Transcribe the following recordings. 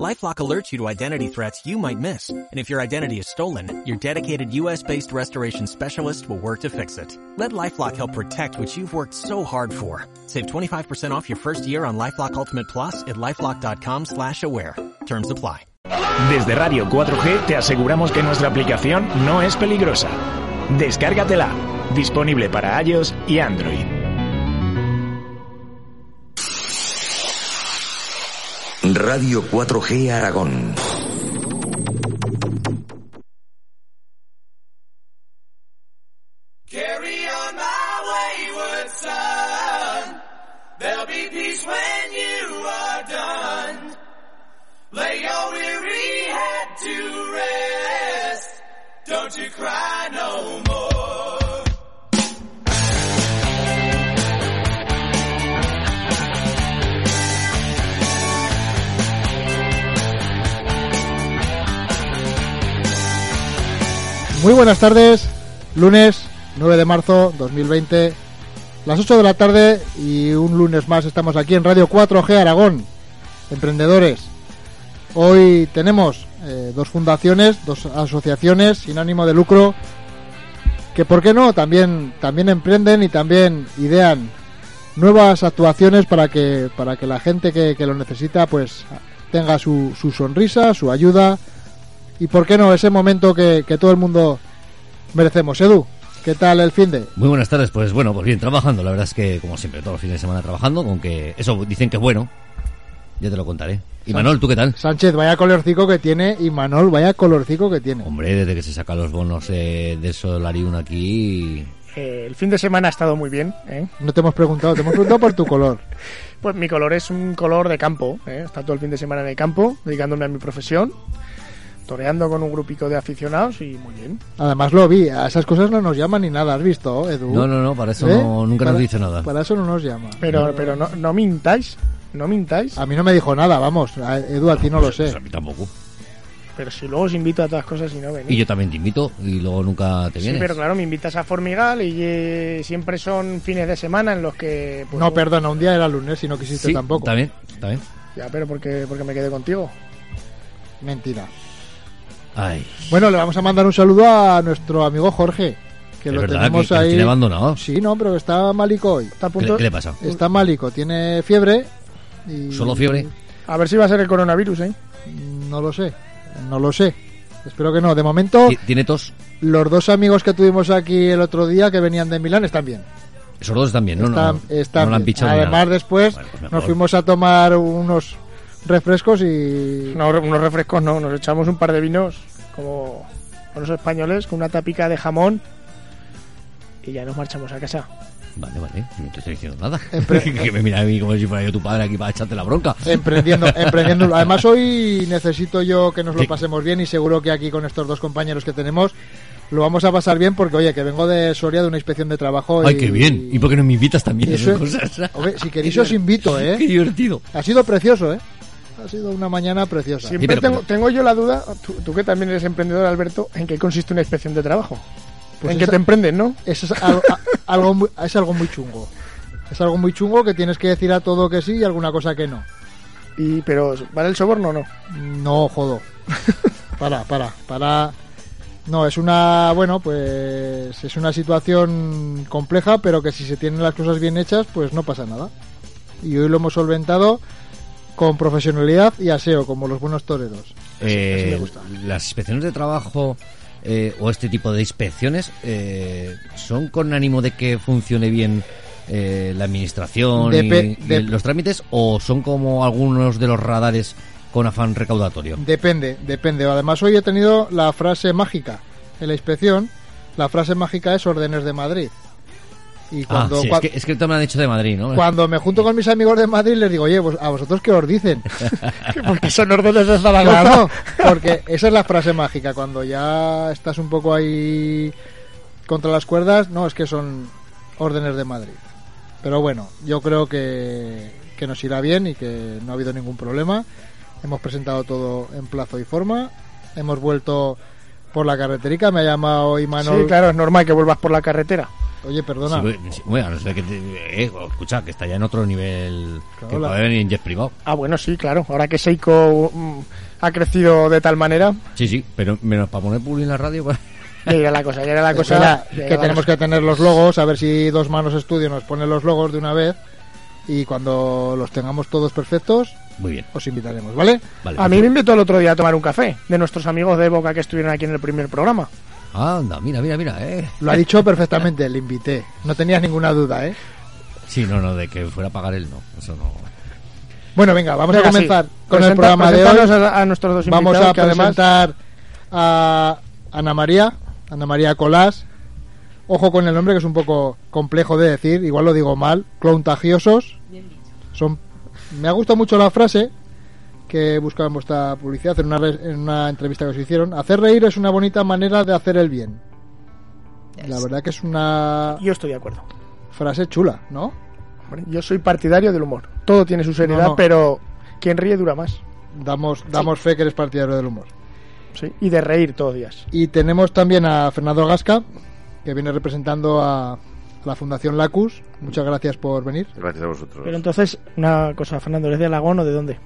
LifeLock alerts you to identity threats you might miss. And if your identity is stolen, your dedicated US-based restoration specialist will work to fix it. Let LifeLock help protect what you've worked so hard for. Save 25% off your first year on LifeLock Ultimate Plus at LifeLock.com slash aware. Terms apply. Desde Radio 4G te aseguramos que nuestra aplicación no es peligrosa. Descárgatela. Disponible para iOS y Android. Radio 4G Aragón. Muy buenas tardes, lunes 9 de marzo 2020, las 8 de la tarde y un lunes más estamos aquí en Radio 4G Aragón, emprendedores. Hoy tenemos eh, dos fundaciones, dos asociaciones sin ánimo de lucro que, ¿por qué no?, también, también emprenden y también idean nuevas actuaciones para que, para que la gente que, que lo necesita pues tenga su, su sonrisa, su ayuda y por qué no ese momento que, que todo el mundo merecemos. Edu, ¿qué tal el fin de? Muy buenas tardes, pues bueno, pues bien, trabajando. La verdad es que, como siempre, todos los fines de semana trabajando, aunque eso dicen que es bueno. Ya te lo contaré. Y Manol, ¿tú qué tal? Sánchez, vaya colorcico que tiene y Manol, vaya colorcico que tiene. Hombre, desde que se sacan los bonos eh, de Solarium aquí... Eh, el fin de semana ha estado muy bien. ¿eh? No te hemos preguntado, te hemos preguntado por tu color. Pues mi color es un color de campo. ¿eh? Está todo el fin de semana en el campo, dedicándome a mi profesión, toreando con un grupico de aficionados y muy bien. Además lo vi, a esas cosas no nos llaman ni nada, ¿has visto, Edu? No, no, no, para eso ¿Eh? no, nunca Para- nos dice nada. Para eso no nos llama. Pero, pero no, no mintáis, no mintáis. A mí no me dijo nada, vamos. a- Edu, a ti no lo Pues sé. a mí tampoco. Pero si luego os invito a todas cosas y no venís. Y yo también te invito y luego nunca te Sí, vienes. pero claro, me invitas a Formigal y eh, siempre son fines de semana en los que... pues, No, perdona, un día era lunes y no quisiste Sí, tampoco. También, también. Ya, pero porque, porque me quedé contigo. Mentira. Ay, Bueno, le vamos a mandar un saludo a nuestro amigo Jorge, que es lo verdad tenemos que, que nos ahí. tiene abandonado. Sí, no, pero está malico hoy. Está a ¿Qué, punto... le- qué le pasa? Está malico, tiene fiebre. Y... ¿Solo fiebre? A ver si va a ser el coronavirus, ¿eh? No lo sé, no lo sé. Espero que no. De momento, Ti- ¿Tiene tos? los dos amigos que tuvimos aquí el otro día que venían de Milán están bien. Esos dos están bien, ¿no? están, no, no, están no lo han bien. pichado ni Además, nada. después Bueno, pues nos fuimos a tomar unos refrescos y. No, unos refrescos no, nos echamos un par de vinos como los españoles con una tapica de jamón y ya nos marchamos a casa. Vale, vale, no te estoy diciendo nada. Empre- que me mira a mí como si fuera yo tu padre aquí para echarte la bronca. Emprendiendo, emprendiendo. Además, hoy necesito yo que nos lo pasemos bien y seguro que aquí con estos dos compañeros que tenemos lo vamos a pasar bien porque, oye, que vengo de Soria de una inspección de trabajo. Ay, y- qué bien. ¿Y por qué no me invitas también eso- esas cosas? Hombre, si queréis os invito, Qué ¿eh? divertido. Ha sido precioso, ¿eh? Ha sido una mañana preciosa. Siempre pero- tengo, pero- tengo yo la duda, tú, tú que también eres emprendedor, Alberto, ¿en qué consiste una inspección de trabajo? Pues en que te emprenden, ¿no? Eso es algo, a- algo muy, es algo muy chungo. Es algo muy chungo que tienes que decir a todo que sí y alguna cosa que no. Y, pero, ¿vale el soborno o no? No, jodo. Para, para, para. No, es una, bueno, pues es una situación compleja, pero que si se tienen las cosas bien hechas, pues no pasa nada. Y hoy lo hemos solventado con profesionalidad y aseo, como los buenos toreros. Eh, me gusta. Las inspecciones de trabajo eh, o este tipo de inspecciones eh, son con ánimo de que funcione bien eh, la administración y- los trámites o son como algunos de los radares con afán recaudatorio. Depende, depende. Además, hoy he tenido la frase mágica en la inspección. La frase mágica es órdenes de Madrid. Y Ah, cuando, sí, es que, es que te me han hecho de Madrid, ¿no? cuando me junto con mis amigos de Madrid les digo, oye, pues, ¿a vosotros qué os dicen? Porque son órdenes de Claro, Zaragoza. porque esa es la frase mágica. Cuando ya estás un poco ahí contra las cuerdas, no, es que son órdenes de Madrid. Pero bueno, yo creo que, que nos irá bien y que no ha habido ningún problema. Hemos presentado todo en plazo y forma. Hemos vuelto por la carreterica. Me ha llamado Imanol. Sí, claro, es normal que vuelvas por la carretera. Oye, perdona. Sí, bueno, no sé que te- eh, escucha, que está ya en otro nivel Claro, que la- puede venir en jet privado. Ah, bueno, sí, claro. Ahora que Seiko mm, ha crecido de tal manera, Sí, sí, pero menos para poner publi en la radio. pues, ya irá la cosa, ya irá la cosa. Que tenemos que tener los logos, a ver si Dos Manos Estudio nos pone los logos de una vez. Y cuando los tengamos todos perfectos, Muy bien. os invitaremos, ¿vale? Vale, A mí me invitó el otro día a tomar un café de nuestros amigos de Boca que estuvieron aquí en el primer programa. Anda, mira, mira, mira, eh. Lo ha dicho perfectamente, le invité. No tenías ninguna duda, ¿eh? Sí, no, no, de que fuera a pagar él, no. Eso no. Bueno, venga, vamos Venga, a comenzar sí. con el programa de hoy. A, a nuestros dos Vamos a que además- presentar a Ana María, Ana María Colás. Ojo con el nombre que es un poco complejo de decir, igual lo digo mal. Clontagiosos. Son, me ha gustado mucho la frase que buscaba en vuestra publicidad en una, re- en una entrevista que os hicieron. Hacer reír es una bonita manera de hacer el bien. La verdad que es una Yo estoy de acuerdo. frase chula, ¿no? Hombre, yo soy partidario del humor. Todo tiene su seriedad, No, no. pero quien ríe dura más. Damos, damos fe que eres partidario del humor. Sí, y de reír todos días. Y tenemos también a Fernando Gasca, que viene representando a la Fundación Lacus. Muchas gracias por venir. Gracias a vosotros. Pero entonces, una cosa, Fernando, ¿eres de Alagón o de dónde?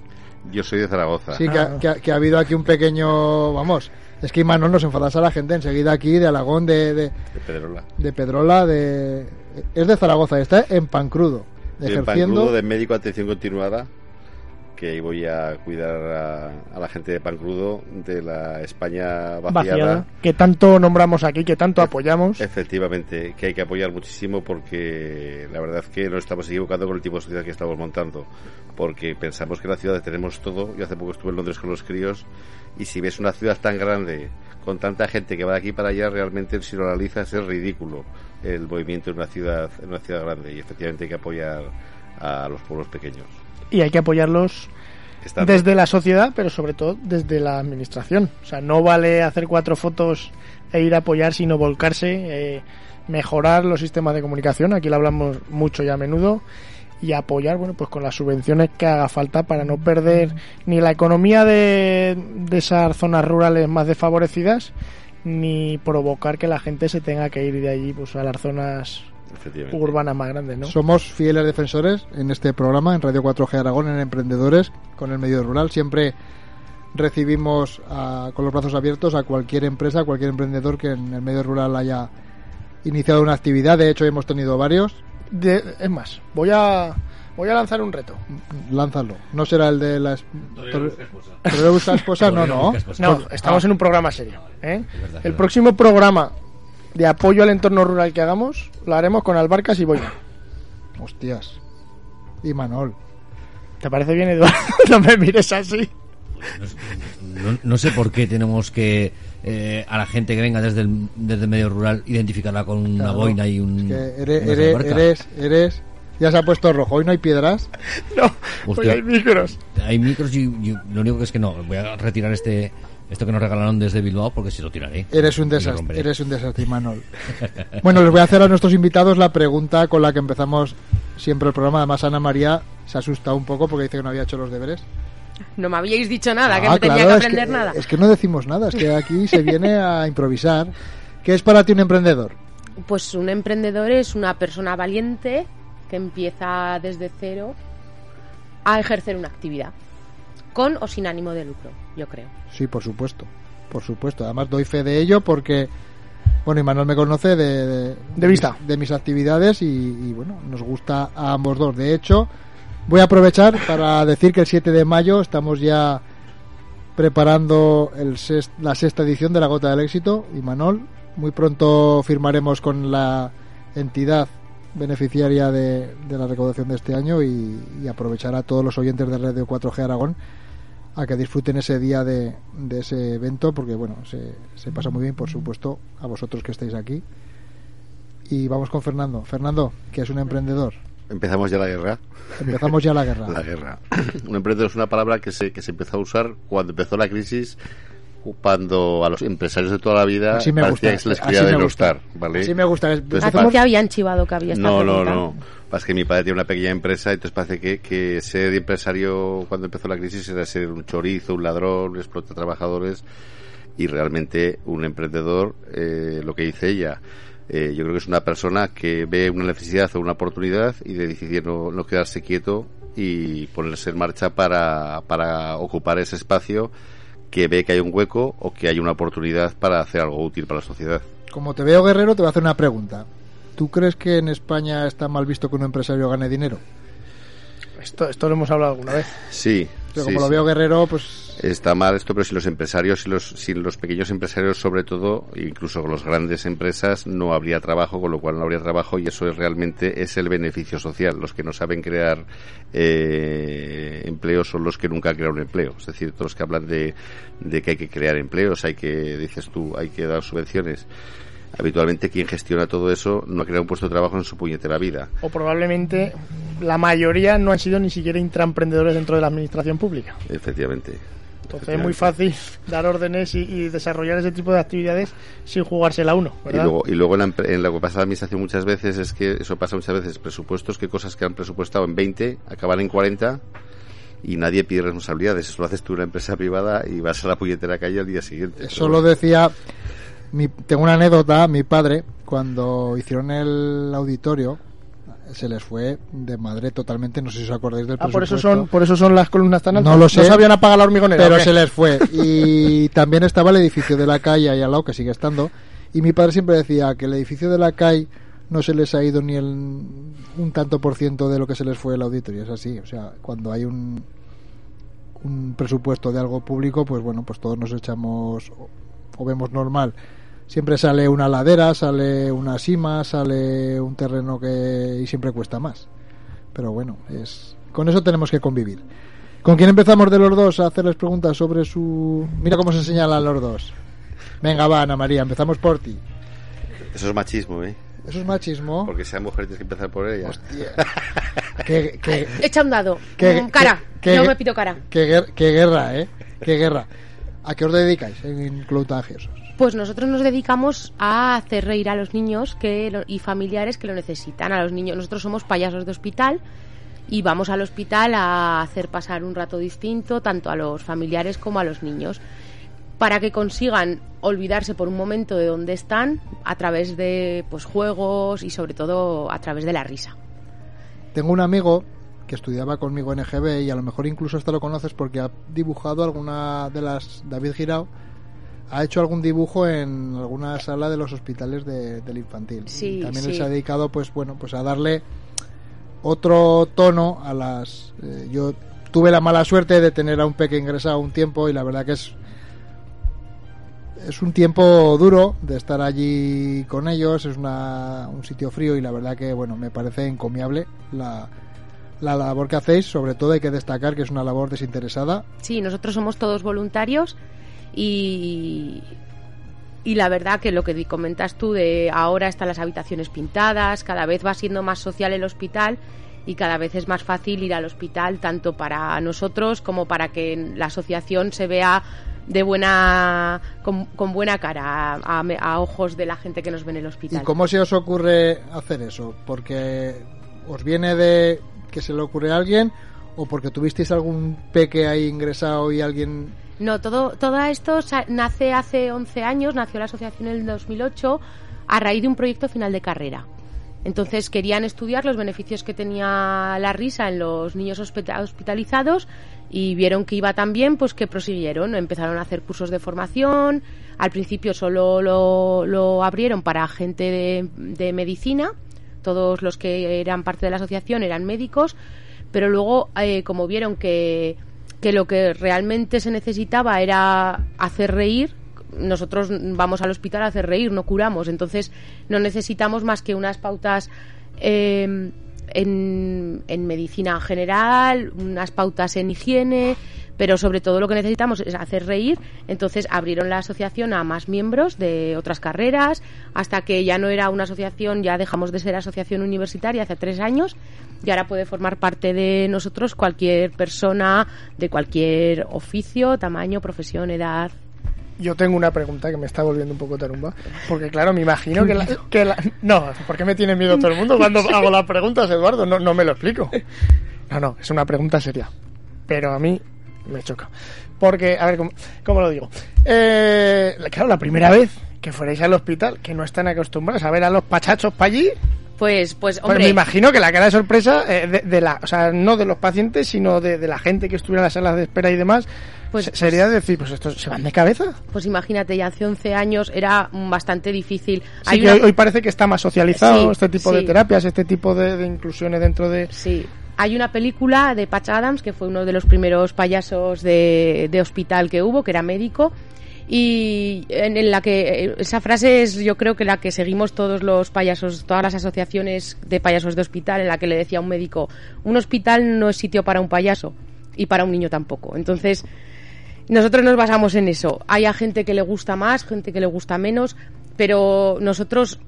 Yo soy de Zaragoza. Sí, que, ha, que ha- que ha habido aquí un pequeño... Vamos, es que Imanol nos enfadas a la gente enseguida aquí, de Alagón, de, de, De Pedrola. de Pedrola, de... Es de Zaragoza, está en Pancrudo, Soy en ejerciendo... Pancrudo de médico de atención continuada, que ahí voy a cuidar a, a la gente de Pancrudo de la España vaciada. Vaciada. Que tanto nombramos aquí, que tanto apoyamos. Efectivamente, que hay que apoyar muchísimo porque la verdad es que nos estamos equivocando con el tipo de sociedad que estamos montando. Porque pensamos que en la ciudad tenemos todo. Yo hace poco estuve en Londres con los críos y si ves una ciudad tan grande, con tanta gente que va de aquí para allá, realmente si lo analizas es ridículo el movimiento en una ciudad, en una ciudad grande. Y efectivamente hay que apoyar a los pueblos pequeños. Y hay que apoyarlos desde la sociedad, pero sobre todo desde la administración. O sea, no vale hacer cuatro fotos e ir a apoyar, sino volcarse, eh, mejorar los sistemas de comunicación. Aquí lo hablamos mucho y a menudo. Y apoyar, bueno, pues con las subvenciones que haga falta para no perder ni la economía de, de esas zonas rurales más desfavorecidas, ni provocar que la gente se tenga que ir de allí pues a las zonas. Urbanas más grandes, ¿no? Somos fieles defensores en este programa, en Radio 4G Aragón, en Emprendedores, con el medio rural. Siempre recibimos ah, con los brazos abiertos a cualquier empresa, a cualquier emprendedor que en el medio rural haya iniciado una actividad. De hecho, hemos tenido varios. De- es más, voy a voy a lanzar un reto. Lánzalo. ¿No será el de la es- busca esposa? No, no. No, estamos en un programa serio. ¿eh? El próximo programa de apoyo al entorno rural que hagamos lo haremos con Albarcas y Boina. Hostias. Y Manol. ¿Te parece bien, Eduardo? no me mires así. No, no sé por qué tenemos que eh, a la gente que venga desde el, desde el medio rural identificarla con una Claro. boina y un. Es que eres, eres, albarca. eres, eres- Ya se ha puesto rojo. Hoy no hay piedras. No, Hostia. hoy hay micros. Hay micros y, y lo único que es que no. Voy a retirar este esto que nos regalaron desde Bilbao porque si lo tiraré. Eres un desastre, eres un desastre, Imanol. Bueno, les voy a hacer a nuestros invitados la pregunta con la que empezamos siempre el programa. Además, Ana María se ha asustado un poco porque dice que no había hecho los deberes. No me habíais dicho nada, que Ah, no tenía claro, que es aprender nada. Es que no decimos nada, es que aquí se viene a improvisar. ¿Qué es para ti un emprendedor? Pues un emprendedor es una persona valiente que empieza desde cero a ejercer una actividad, con o sin ánimo de lucro, yo creo. Sí, por supuesto, por supuesto. Además doy fe de ello porque, bueno, Imanol me conoce de, de, De vista. de mis actividades y, y, bueno, nos gusta a ambos dos. De hecho, voy a aprovechar para decir que el 7 de mayo estamos ya preparando el la sexta edición de la Gota del Éxito. Imanol, muy pronto firmaremos con la entidad beneficiaria de, de la recaudación de este año y, y aprovechar a todos los oyentes de Radio 4G Aragón a que disfruten ese día de, de ese evento porque bueno se, se pasa muy bien por supuesto a vosotros que estáis aquí y vamos con Fernando Fernando que es un emprendedor Empezamos ya la guerra. empezamos ya la guerra La guerra. Un emprendedor es una palabra que se, que se empezó a usar cuando empezó la crisis, ocupando a los empresarios de toda la vida, Así me parecía gusta, que se les quería me gusta. denostar, ¿vale? Así me gusta. Entonces, pa- que habían chivado que había esta no, no, pregunta. no. Pasa que mi padre tiene una pequeña empresa, entonces parece que, que ser empresario cuando empezó la crisis era ser un chorizo, un ladrón, un explota trabajadores y realmente un emprendedor, eh, lo que dice ella, eh, yo creo que es una persona que ve una necesidad o una oportunidad y de decidir no, no quedarse quieto y ponerse en marcha para, para ocupar ese espacio que ve que hay un hueco o que hay una oportunidad para hacer algo útil para la sociedad. Como te veo guerrero, te voy a hacer una pregunta. ¿Tú crees que en España está mal visto que un empresario gane dinero? Esto, esto lo hemos hablado alguna vez. Sí. Pero sí, como lo veo guerrero, pues Está mal esto, pero si los empresarios, si los, si los pequeños empresarios sobre todo, incluso con las grandes empresas, no habría trabajo, con lo cual no habría trabajo y eso es realmente es el beneficio social. Los que no saben crear eh, empleos son los que nunca han creado un empleo. Es decir, todos los que hablan de, de que hay que crear empleos, hay que, dices tú, hay que dar subvenciones. Habitualmente quien gestiona todo eso no ha creado un puesto de trabajo en su puñetera vida. O probablemente la mayoría no han sido ni siquiera intraemprendedores dentro de la administración pública. Efectivamente. Entonces es muy fácil dar órdenes y, y desarrollar ese tipo de actividades sin jugársela uno, Y ¿verdad? luego, y luego en, la, en lo que pasa en la administración muchas veces es que eso pasa muchas veces, presupuestos que cosas que han presupuestado en 20 acaban en 40 y nadie pide responsabilidades. Eso lo haces tú en una empresa privada y vas a la puñetera calle al día siguiente. Eso Pero lo decía. Mi, tengo una anécdota. Mi padre, cuando hicieron el auditorio, se les fue de madre totalmente. No sé si os acordáis del Ah, por eso son, por eso son las columnas tan altas. No lo sé. sabían apagar la hormigonera. Pero se les fue. Y también estaba el edificio de la calle ahí al lado, que sigue estando. Y mi padre siempre decía que el edificio de la calle no se les ha ido ni el, un tanto por ciento de lo que se les fue el auditorio. Es así. O sea, cuando hay un, un presupuesto de algo público, pues bueno, pues todos nos echamos o, o vemos normal. Siempre sale una ladera, sale una sima, sale un terreno que y siempre cuesta más. Pero bueno, es con eso tenemos que convivir. ¿Con quién empezamos de los dos a hacerles preguntas sobre su... Mira cómo se señalan los dos. Venga, va, Ana María, empezamos por ti. Eso es machismo, ¿eh? Eso es machismo. Porque sea mujer tienes que empezar por ella. Qué, qué- Echa un dado. qué- cara. qué- Yo qué- me pido cara. Qué, guer- qué guerra, ¿eh? Qué guerra. ¿A qué os dedicáis en Club Tangiosos? Pues nosotros nos dedicamos a hacer reír a los niños que y familiares que lo necesitan. A los niños, nosotros somos payasos de hospital y vamos al hospital a hacer pasar un rato distinto tanto a los familiares como a los niños para que consigan olvidarse por un momento de dónde están a través de pues juegos y sobre todo a través de la risa. Tengo un amigo que estudiaba conmigo en EGB y a lo mejor incluso hasta lo conoces porque ha dibujado alguna de las David Girao ha hecho algún dibujo en alguna sala de los hospitales de- del infantil Sí, Y también él sí. se ha dedicado pues bueno pues a darle otro tono a las eh, yo tuve la mala suerte de tener a un peque ingresado un tiempo y la verdad que es es un tiempo duro de estar allí con ellos, es una, un sitio frío y la verdad que bueno me parece encomiable la, la labor que hacéis, sobre todo hay que destacar que es una labor desinteresada. Sí, nosotros somos todos voluntarios y, y la verdad que lo que comentas tú de ahora están las habitaciones pintadas, cada vez va siendo más social el hospital y cada vez es más fácil ir al hospital tanto para nosotros como para que la asociación se vea de buena con, buena cara a, a- a ojos de la gente que nos ve en el ¿Y hospital. cómo se os ocurre hacer eso? ¿Porque os viene de que se le ocurre a alguien o porque tuvisteis algún peque ahí ingresado y alguien No, todo, todo esto nace hace 11 años, nació la asociación en el 2008 a raíz de un proyecto final de carrera. Entonces querían estudiar los beneficios que tenía la risa en los niños hospita- hospitalizados y vieron que iba tan bien, pues que prosiguieron. Empezaron a hacer cursos de formación. Al principio solo lo, lo abrieron para gente de, de medicina. Todos los que eran parte de la asociación eran médicos. Pero luego, eh, como vieron que, que lo que realmente se necesitaba era hacer reír, nosotros vamos al hospital a hacer reír, no curamos. Entonces no necesitamos más que unas pautas eh, en, en medicina general, unas pautas en higiene, pero sobre todo lo que necesitamos es hacer reír. Entonces abrieron la asociación a más miembros de otras carreras, hasta que ya no era una asociación, ya dejamos de ser asociación universitaria hace tres años, y ahora puede formar parte de nosotros cualquier persona de cualquier oficio, tamaño, profesión, edad. Yo tengo una pregunta que me está volviendo un poco tarumba. Porque, claro, me imagino que la, que la- No, ¿por qué me tiene miedo todo el mundo cuando hago las preguntas, Eduardo? No, no me lo explico. No, no, es una pregunta seria. Pero a mí me choca. Porque, a ver, ¿cómo, cómo lo digo? Eh, claro, la primera vez que fuerais al hospital, que no están acostumbrados a ver a los pachachos para allí, Pues, pues, pues hombre, me imagino que la cara de sorpresa eh, de, de la, o sea, no de los pacientes, sino de, de la gente que estuviera en las salas de espera y demás, Pues- se- sería decir, pues estos se van de cabeza. pues imagínate, ya hace 11 años era bastante difícil. Sí, Hay que una- hoy, hoy parece que está más socializado Sí, este tipo de terapias, este tipo de, de inclusiones dentro de... Sí. Hay una película de Patch Adams, que fue uno de los primeros payasos de, de hospital que hubo, que era médico, y en, la que eh, esa frase es yo creo que la que seguimos todos los payasos, todas las asociaciones de payasos de hospital, en la que le decía a un médico, un hospital no es sitio para un payaso y para un niño tampoco. Entonces, nosotros nos basamos en eso. Hay a gente que le gusta más, gente que le gusta menos, pero nosotros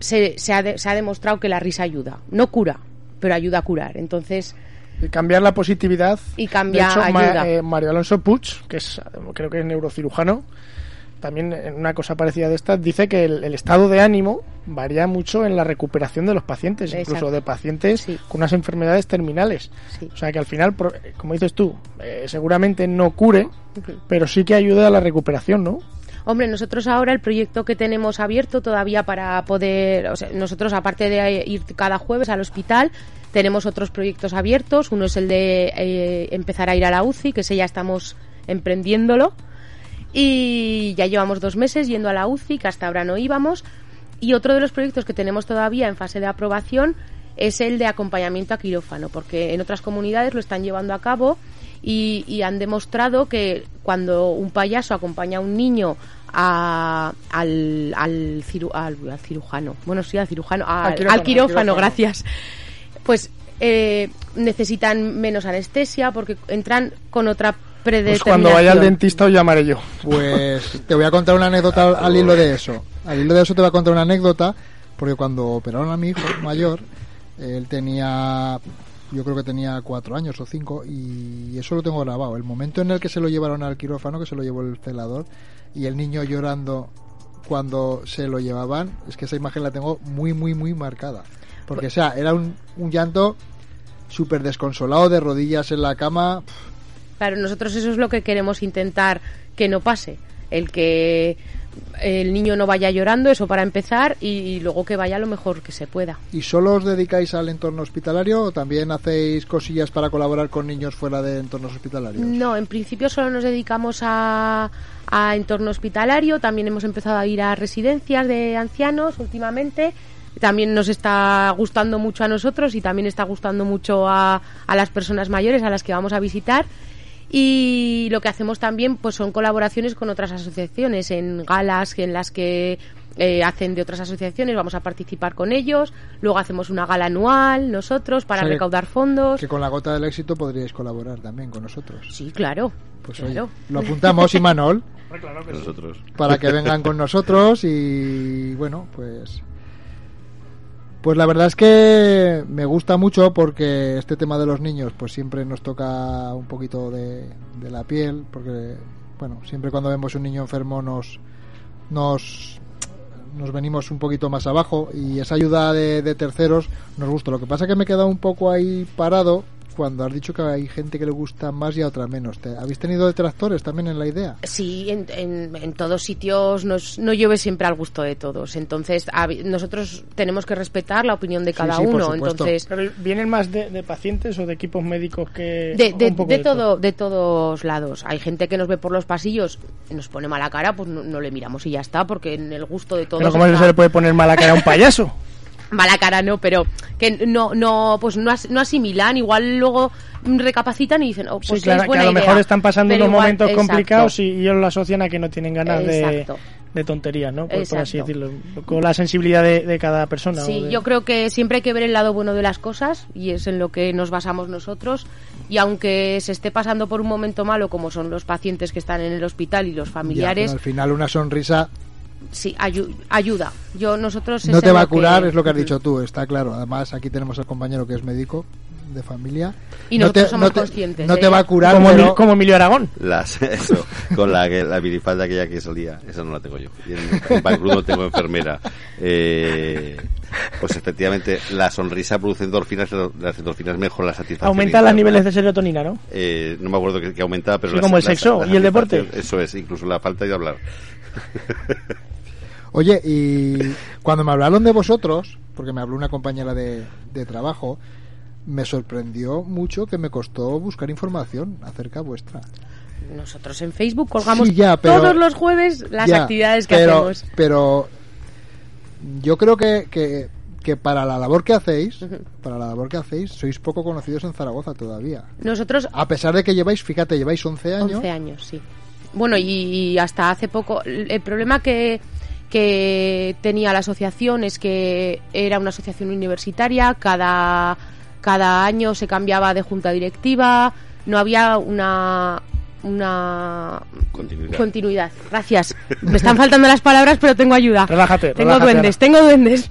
se, se ha, de- se ha demostrado que la risa ayuda. No cura, pero ayuda a curar. Entonces, y cambiar la positividad. Y cambia- de hecho, Ma- ayuda. eh, Mario Alonso Puig, que es creo que es neurocirujano, también en una cosa parecida de esta, dice que el, el estado de ánimo varía mucho en la recuperación de los pacientes, incluso de pacientes Sí. con unas enfermedades terminales. Sí. O sea que al final, como dices tú, eh, seguramente no cure, pero sí que ayude a la recuperación, ¿no? Hombre, nosotros ahora el proyecto que tenemos abierto todavía para poder, o sea, nosotros aparte de ir cada jueves al hospital, tenemos otros proyectos abiertos. Uno es el de eh, empezar a ir a la UCI, que ese ya estamos emprendiéndolo. Y ya llevamos dos meses yendo a la UCI, que hasta ahora no íbamos. Y otro de los proyectos que tenemos todavía en fase de aprobación es el de acompañamiento a quirófano, porque en otras comunidades lo están llevando a cabo y, y han demostrado que cuando un payaso acompaña a un niño a- al, al, ciru- al- al cirujano, bueno, sí, al cirujano, al, al quirófano, quirófano, al quirófano. gracias, pues eh, necesitan menos anestesia porque entran con otra Pues cuando vaya al dentista os llamaré yo. Pues te voy a contar una anécdota al, al hilo de eso. Al hilo de eso te voy a contar una anécdota, porque cuando operaron a mi hijo mayor, él tenía, yo creo que tenía cuatro años o cinco, y eso lo tengo grabado. El momento en el que se lo llevaron al quirófano, que se lo llevó el celador, y el niño llorando cuando se lo llevaban, es que esa imagen la tengo muy, muy, muy marcada. Porque, o sea, era un, un llanto súper desconsolado, de rodillas en la cama. Claro, nosotros eso es lo que queremos intentar que no pase. El que el niño no vaya llorando, eso para empezar, y, y luego que vaya lo mejor que se pueda. ¿Y solo os dedicáis al entorno hospitalario o también hacéis cosillas para colaborar con niños fuera de entornos hospitalarios? No, en principio solo nos dedicamos a, a entorno hospitalario, también hemos empezado a ir a residencias de ancianos últimamente. También nos está gustando mucho a nosotros y también está gustando mucho a, a las personas mayores a las que vamos a visitar. Y lo que hacemos también pues son colaboraciones con otras asociaciones en galas en las que eh, hacen de otras asociaciones, vamos a participar con ellos, luego hacemos una gala anual nosotros para O sea que- recaudar fondos. Que con la gota del éxito podríais colaborar también con nosotros. Sí, claro. Pues claro. oye, lo apuntamos, Imanol, Nosotros. para que vengan con nosotros y bueno, pues... Pues la verdad es que me gusta mucho porque este tema de los niños pues siempre nos toca un poquito de, la piel porque bueno, siempre cuando vemos un niño enfermo nos nos nos venimos un poquito más abajo y esa ayuda de, de terceros nos gusta. Lo que pasa es que me he quedado un poco ahí parado cuando has dicho que hay gente que le gusta más y a otra menos. ¿Te- ¿Habéis tenido detractores también en la idea? Sí, en, en- en todos sitios nos, no llueve siempre al gusto de todos. Entonces, nosotros tenemos que respetar la opinión de cada sí, uno. Entonces, Pero ¿Vienen más de, de pacientes o de equipos médicos que...? de, de- todo, de todos lados. Hay gente que nos ve por los pasillos, nos pone mala cara, pues no, no le miramos y ya está, porque en el gusto de todos. Pero ¿cómo está- se le puede poner mala cara a un payaso? mala cara no, pero que no, no, pues no, as- no asimilan, igual luego recapacitan y dicen, oh, pues sí, es claro, que a lo idea. mejor están pasando unos igual- momentos exacto. complicados y, y ellos lo asocian a que no tienen ganas de, Exacto. de tonterías, ¿no? Por, por así decirlo. Con la sensibilidad de, de cada persona. Sí, de- yo creo que siempre hay que ver el lado bueno de las cosas y es en lo que nos basamos nosotros. Y aunque se esté pasando por un momento malo, como son los pacientes que están en el hospital y los familiares, al final una sonrisa sí, ayu- ayuda. Yo nosotros no te va a que- curar, es lo que has dicho tú, está claro. Además, aquí tenemos al compañero que es médico. de familia. Y no nosotros te, somos no te- conscientes, No ¿eh? te va a curar, como, pero- Emil- como Emilio Aragón. Las, eso, con la, que- la minifalda aquella que salía, esa no la tengo yo. Y en, en tengo enfermera. Eh, pues efectivamente, la sonrisa produce endorfinas, las endorfinas mejoran la satisfacción. Aumenta los niveles de serotonina, ¿no? Eh, no me acuerdo que, que aumentaba, pero Sí, como el sexo y el deporte. Eso es, incluso la falta de hablar. Oye, y cuando me hablaron de vosotros, porque me habló una compañera de, de trabajo, me sorprendió mucho que me costó buscar información acerca vuestra. Nosotros en Facebook colgamos Sí, ya, pero- todos los jueves las Ya, actividades que pero, hacemos. Pero yo creo que, que, que para la labor que hacéis, para la labor que hacéis, sois poco conocidos en Zaragoza todavía. Nosotros A pesar de que lleváis, fíjate, lleváis 11 años. 11 años, sí. Bueno, y, y hasta hace poco. El problema que, que tenía la asociación es que era una asociación universitaria, cada, cada año se cambiaba de junta directiva, no había una. Una Continuidad. continuidad. Gracias. Me están faltando las palabras, pero tengo ayuda. Relájate, Tengo relájate, duendes, Ana. tengo duendes.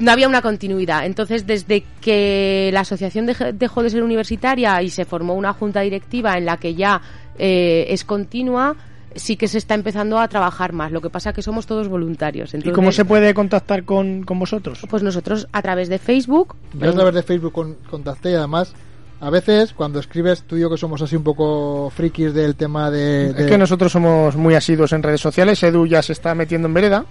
No había una continuidad. Entonces, desde que la asociación dej- dejó de ser universitaria y se formó una junta directiva en la que ya eh, es continua, sí que se está empezando a trabajar más. Lo que pasa es que somos todos voluntarios. ¿Y Entonces, cómo se puede contactar con, con vosotros? Pues nosotros a través de Facebook. Yo a través de Facebook con- contacté y además, a veces cuando escribes tú y yo que somos así un poco frikis del tema de... de- Es que nosotros somos muy asiduos en redes sociales. Edu ya se está metiendo en vereda.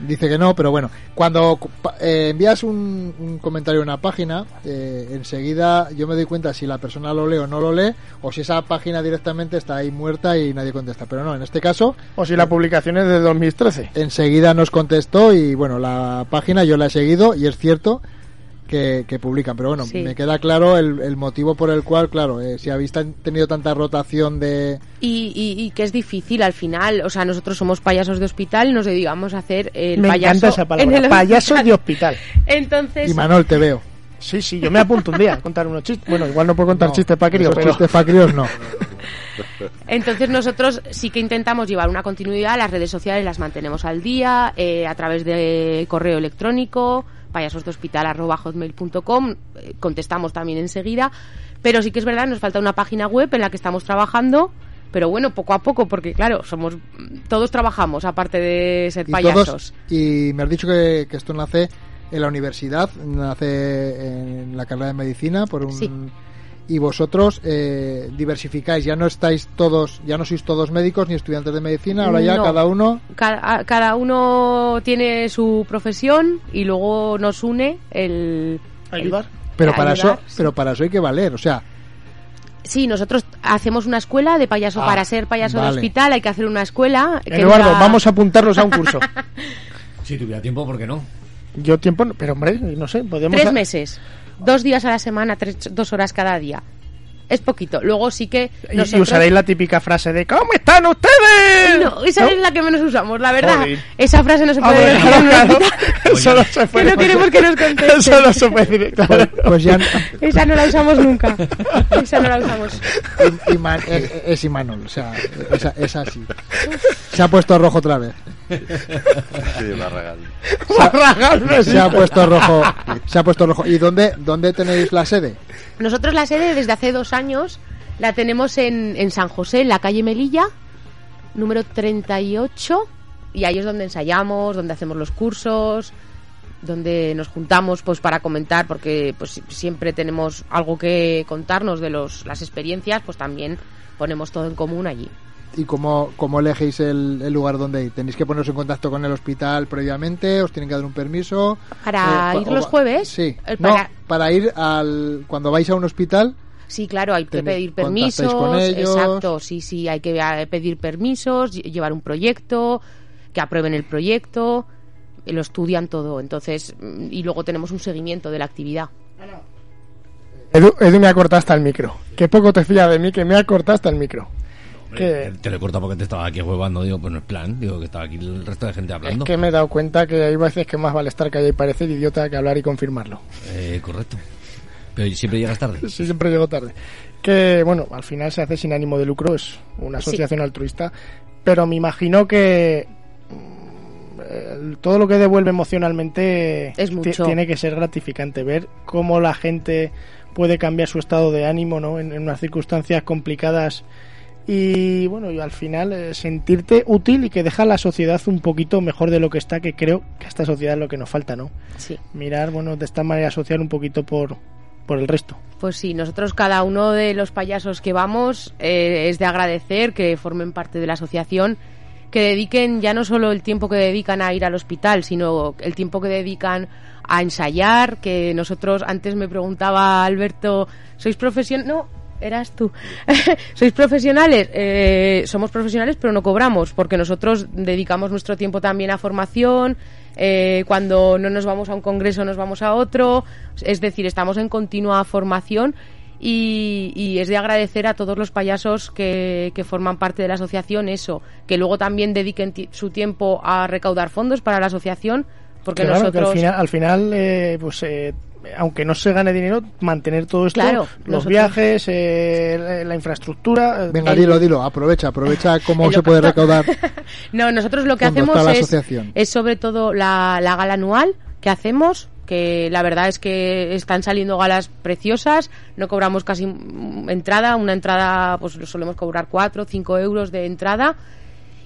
Dice que no, pero bueno, cuando eh, envías un, un comentario en una página, eh, enseguida yo me doy cuenta si la persona lo lee o no lo lee, o si esa página directamente está ahí muerta y nadie contesta. Pero no, en este caso, O si la publicación es de 2013. enseguida nos contestó y bueno, la página yo la he seguido y es cierto que, que publican. Pero bueno, Sí. me queda claro el, el motivo por el cual, claro, eh, si habéis tenido tanta rotación de... Y, y- y que es difícil al final. O sea, nosotros somos payasos de hospital y nos dedicamos a hacer el Me payaso. encanta esa en palabra. el hospital. de hospital. Entonces. Y Manol, te veo. Sí, sí, yo me apunto un día a contar unos chistes. Bueno, igual no puedo contar No, chistes para críos, pero... chistes pa' críos no. Entonces nosotros sí que intentamos llevar una continuidad, las redes sociales las mantenemos al día, eh, a través de correo electrónico, payasosdehospital.hotmail.com, eh, contestamos también enseguida, pero sí que es verdad, nos falta una página web en la que estamos trabajando, pero bueno, poco a poco, porque claro, somos todos trabajamos, aparte de ser y payasos. todos y me has dicho que, que esto nace en la universidad nace en la carrera de medicina por un Sí. Y vosotros eh, diversificáis ya no estáis todos ya no sois todos médicos ni estudiantes de medicina ahora ya No. cada uno Cada, cada uno tiene su profesión y luego nos une el... Ayudar. pero para ayudar, eso pero para eso hay que valer o sea Sí, nosotros hacemos una escuela de payaso. Ah, para ser payaso vale. de hospital hay que hacer una escuela. que Eduardo, dura- vamos a apuntarlos a un curso. Si tuviera tiempo, ¿por qué no? Yo tiempo, pero hombre, no sé, podemos... Tres a- meses. Dos días a la semana, tres, dos horas cada día. Es poquito. Luego sí que Y, y nosotros... usaréis la típica frase de ¿Cómo están ustedes? No, esa ¿No? es la que menos usamos, la verdad. Joder. Esa frase no se Ah, puede decir claro. Eso no se puede Que no queremos que nos contesten. Eso no se puede decir, claro. pues ya Esa no la usamos nunca. Esa no la usamos. y- y Man- es, es Imanol o sea esa- es así se ha puesto rojo otra vez Sí, Barragán. se ha puesto rojo se ha puesto rojo y dónde dónde tenéis la sede Nosotros la sede desde hace dos años la tenemos en, en San José, en la calle Melilla, número 38, y ahí es donde ensayamos, donde hacemos los cursos, donde nos juntamos pues para comentar, porque pues siempre tenemos algo que contarnos de los, las experiencias, pues también ponemos todo en común allí. ¿Y cómo, cómo elegéis el, el lugar donde ir? ¿Tenéis que poneros en contacto con el hospital previamente? ¿Os tienen que dar un permiso? Para Eh, ir los jueves, Sí. eh, No, para- para ir al... Cuando vais a un hospital, Sí, claro, hay que pedir permisos. con ellos. Exacto, sí, sí, hay que eh, pedir permisos, lle- llevar un proyecto, que aprueben el proyecto, eh, lo estudian todo. Entonces, mm, y luego tenemos un seguimiento de la actividad. Edu, Edu me ha cortado hasta el micro. Qué poco te fías de mí que me ha cortado hasta el micro. Que, Te lo he cortado porque te estaba aquí huevando. Digo, pues no es plan. Digo, que estaba aquí el resto de gente es hablando. que me he dado cuenta que hay veces que más vale estar callado y parecer idiota que hablar y confirmarlo. Eh, correcto. Pero siempre llegas tarde. Sí, siempre llego tarde. Que, bueno, al final se hace sin ánimo de lucro, es una Sí. asociación altruista, pero me imagino que mm, eh, todo lo que devuelve emocionalmente Es mucho. tiene que ser gratificante ver cómo la gente puede cambiar su estado de ánimo ¿no? en, en unas circunstancias complicadas y bueno y al final eh, sentirte útil y que deja la sociedad un poquito mejor de lo que está que creo que a esta sociedad es lo que nos falta no Sí. mirar bueno de esta manera social un poquito por por el resto Pues sí, nosotros cada uno de los payasos que vamos eh, es de agradecer que formen parte de la asociación, que dediquen ya no solo el tiempo que dedican a ir al hospital, sino el tiempo que dedican a ensayar, que nosotros antes me preguntaba Alberto, ¿sois profesionales? No, eras tú. ¿Sois profesionales? Eh, somos profesionales, pero no cobramos, porque nosotros dedicamos nuestro tiempo también a formación. eh, cuando no nos vamos a un congreso, nos vamos a otro. Es decir, estamos en continua formación. Y, y es de agradecer a todos los payasos que, que forman parte de la asociación eso, que luego también dediquen su tiempo a recaudar fondos para la asociación, porque Claro, que nosotros al final, al final eh, pues eh, aunque no se gane dinero, mantener todo esto, Claro, los nosotros- viajes, eh, la, la infraestructura. eh, Venga, el- dilo, dilo, aprovecha, aprovecha cómo se puede recaudar. No, nosotros lo que hacemos es, sobre todo la, la gala anual que hacemos, que la verdad es que están saliendo galas preciosas, no cobramos casi mm, entrada, una entrada pues lo solemos cobrar 4 5 euros de entrada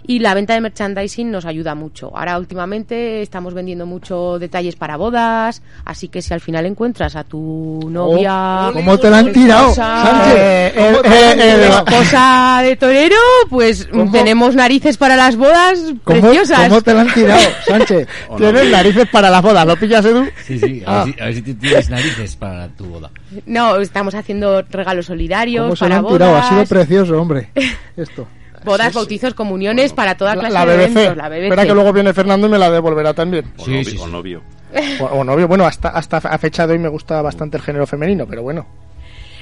y la venta de merchandising nos ayuda mucho. Ahora últimamente estamos vendiendo mucho detalles para bodas, así que si al final encuentras a tu novia... Oh, ¿Cómo te la han tirado, Sánchez? Eh, ¿Cómo eh, eh, esposa de torero, pues ¿Cómo? tenemos narices para las bodas ¿Cómo, preciosas. cómo te la han tirado, Sánchez? Tienes narices para las bodas, ¿lo pillas, Edu? Sí, sí, a, Ah. ver si, a ver si tú tienes narices para tu boda. No, estamos haciendo regalos solidarios ¿Cómo se para bodas, Ha sido precioso, hombre. Esto. Bodas, bautizos, comuniones, para toda La, clase la de BBC. eventos. La BBC. Espera que luego viene Fernando y me la devolverá también. O, Sí, novio, sí, o sí. novio. O, o novio, bueno, hasta, hasta a fecha de hoy me gusta bastante el género femenino, pero bueno.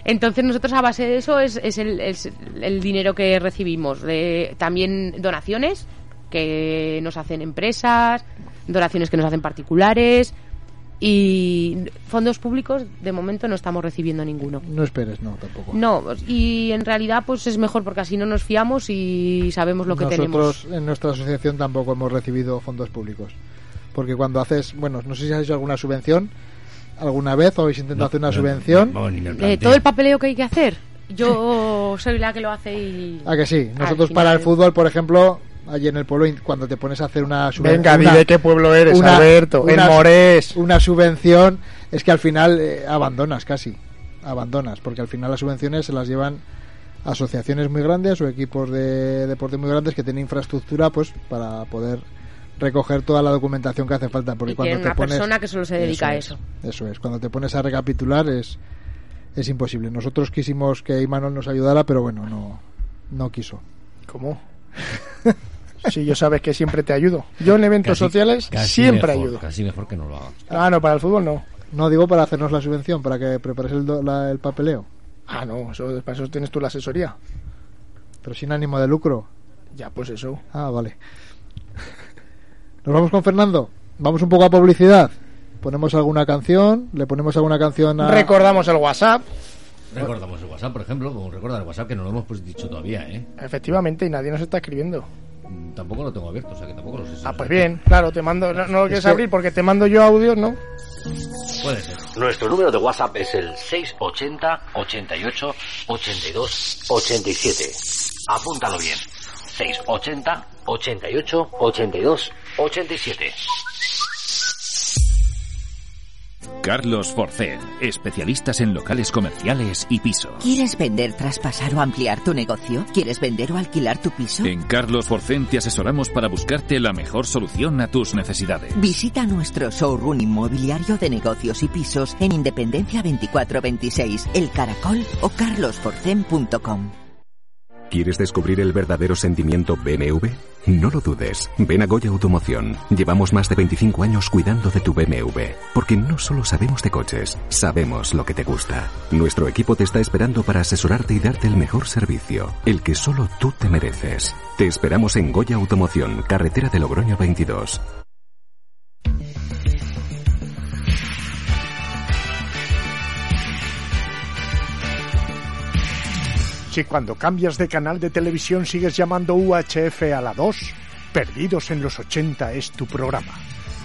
Entonces nosotros a base de eso es, es el, es el dinero que recibimos. De, también donaciones que nos hacen empresas, donaciones que nos hacen particulares y fondos públicos de momento no estamos recibiendo ninguno. No esperes, no, tampoco. No, y en realidad pues es mejor porque así no nos fiamos y sabemos lo que Nosotros tenemos. en nuestra asociación tampoco hemos recibido fondos públicos. Porque cuando haces, bueno, no sé si has hecho alguna subvención alguna vez o habéis intentado hacer una subvención. vamos, ni me Eh, todo el papeleo que hay que hacer. Yo soy la que lo hace y... Ah, que sí. Nosotros final- para el fútbol, por ejemplo, allí en el pueblo, cuando te pones a hacer una subvención. Venga, de qué pueblo eres, una- Alberto. una- el Morés. Una subvención es que al final eh, abandonas casi. Abandonas, porque al final las subvenciones se las llevan asociaciones muy grandes o equipos de deporte muy grandes que tienen infraestructura pues para poder recoger toda la documentación que hace falta porque Y cuando te una pones persona que solo se dedica a eso. es, eso es cuando te pones a recapitular es es imposible nosotros quisimos que Imanol nos ayudara pero bueno no no quiso ¿Cómo? Si yo sabes que siempre te ayudo. Yo en eventos Casi- sociales casi siempre mejor, ayudo. Casi mejor que no lo hagas. Ah, no, para el fútbol no. no digo para hacernos la subvención para que prepares el, do- la- el papeleo Ah, no, eso, para eso tienes tú la asesoría. pero sin ánimo de lucro Ya, pues eso. Ah, vale. Nos vamos con Fernando. Vamos un poco a publicidad. Ponemos alguna canción, le ponemos alguna canción a... Recordamos el WhatsApp, Recordamos el WhatsApp, por ejemplo, como recuerda el WhatsApp que no lo hemos pues, dicho todavía, ¿eh? efectivamente, y nadie nos está escribiendo. Tampoco lo tengo abierto, o sea que tampoco lo sé. si Ah, pues bien, claro, te mando, no, no lo quieres que- abrir porque te mando yo audios, ¿no? Puede ser. Nuestro número de WhatsApp es el 680 88 82 87. Apúntalo bien. 680 88 82 87. Carlos Forced, especialistas en locales comerciales y pisos. ¿Quieres vender, traspasar o ampliar tu negocio? ¿Quieres vender o alquilar tu piso? En Carlos Forcén te asesoramos para buscarte la mejor solución a tus necesidades. Visita nuestro showroom inmobiliario de negocios y pisos en Independencia 2426, El Caracol o carlosforcen.com. ¿Quieres descubrir el verdadero sentimiento BMW? No lo dudes. Ven a Goya Automoción. Llevamos más de 25 años cuidando de tu BMW. Porque no solo sabemos de coches, sabemos lo que te gusta. Nuestro equipo te está esperando para asesorarte y darte el mejor servicio, el que solo tú te mereces. Te esperamos en Goya Automoción, carretera de Logroño 22. Si cuando cambias de canal de televisión sigues llamando UHF a la 2, Perdidos en los 80 es tu programa.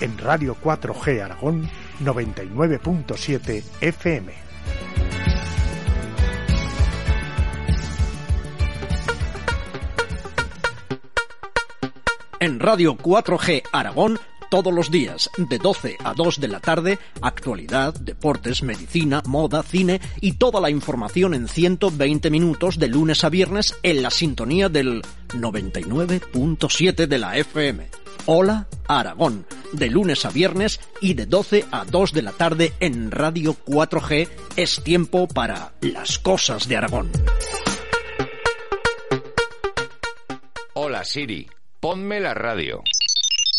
En Radio 4G Aragón 99.7 FM. En Radio 4G Aragón todos los días, de 12 a 2 de la tarde, actualidad, deportes, medicina, moda, cine y toda la información en 120 minutos de lunes a viernes en la sintonía del 99.7 de la FM. Hola Aragón, de lunes a viernes y de 12 a 2 de la tarde en Radio 4G es tiempo para las cosas de Aragón. Hola Siri, ponme la radio.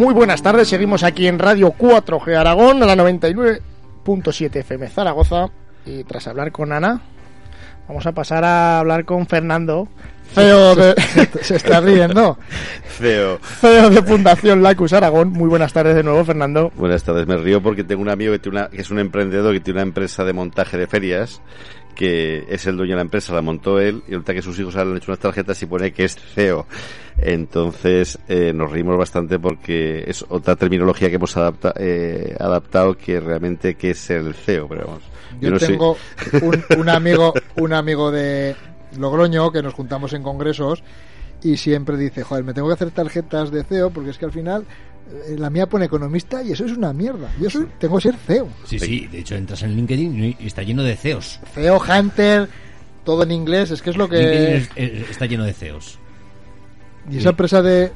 Muy buenas tardes, seguimos aquí en Radio 4G Aragón, a la 99.7 FM Zaragoza. Y tras hablar con Ana, vamos a pasar a hablar con Fernando, CEO de... Se está riendo. Feo. CEO de Fundación Lacus Aragón. Muy buenas tardes de nuevo, Fernando. Buenas tardes, me río porque tengo un amigo que, tiene una- que es un emprendedor que tiene una empresa de montaje de ferias que es el dueño de la empresa, la montó él y ahorita que sus hijos han hecho unas tarjetas y pone que es CEO. Entonces eh, nos reímos bastante porque es otra terminología que hemos adapta- eh, adaptado que realmente que es el CEO, pero vamos. Yo, no tengo un, un amigo, un amigo de Logroño que nos juntamos en congresos y siempre dice, joder, me tengo que hacer tarjetas de CEO porque es que al final la mía pone economista y eso es una mierda. Yo soy, tengo que ser CEO. Sí, sí, de hecho entras en LinkedIn y está lleno de CEOs. CEO Hunter, todo en inglés, es que es lo que... es- es- está lleno de CEOs. Y esa empresa de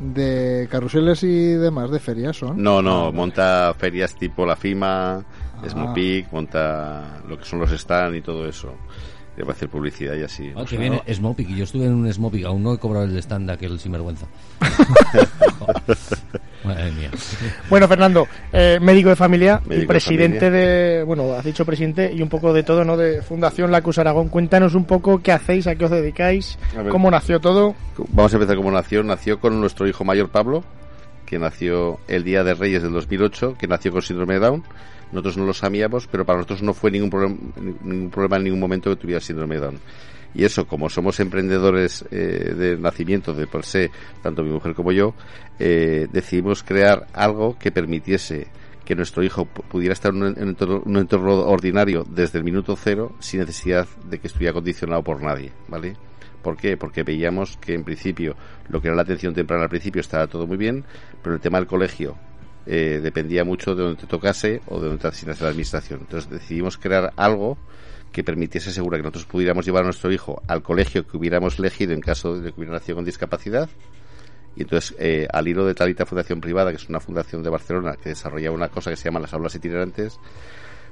de carruseles y demás de ferias son. No, no, monta ferias tipo la FIMA, Smopic, monta lo que son los stands y todo eso. Le va a hacer publicidad y así. Ah, que viene ¿no? Smopic, y yo estuve en un Smopic, aún no he cobrado el stand de aquel sinvergüenza. Madre mía. Bueno, Fernando, eh, médico de familia y Médico presidente familia. de, bueno, has dicho presidente y un poco de todo, ¿no? De Fundación Lacus Aragón. Cuéntanos un poco qué hacéis, a qué os dedicáis, cómo nació todo. Vamos a empezar como nació. Nació con nuestro hijo mayor Pablo, que nació el día de Reyes del 2008, que nació con síndrome de Down. Nosotros no lo sabíamos, pero para nosotros no fue ningún, problem- ningún problema en ningún momento que tuviera síndrome de Down. Y eso, como somos emprendedores eh, de nacimiento, de por se, tanto mi mujer como yo, eh, decidimos crear algo que permitiese que nuestro hijo pu- pudiera estar en un entorno, un entorno ordinario desde el minuto cero sin necesidad de que estuviera condicionado por nadie, ¿vale? ¿Por qué? Porque veíamos que en principio lo que era la atención temprana al principio estaba todo muy bien, pero el tema del colegio eh, dependía mucho de donde te tocase o de donde te asignase la administración. Entonces decidimos crear algo que permitiese asegurar que nosotros pudiéramos llevar a nuestro hijo al colegio que hubiéramos elegido en caso de que hubiera nacido con discapacidad. Y entonces, eh, al hilo de Talita Fundación Privada, que es una fundación de Barcelona que desarrolla una cosa que se llama las aulas itinerantes,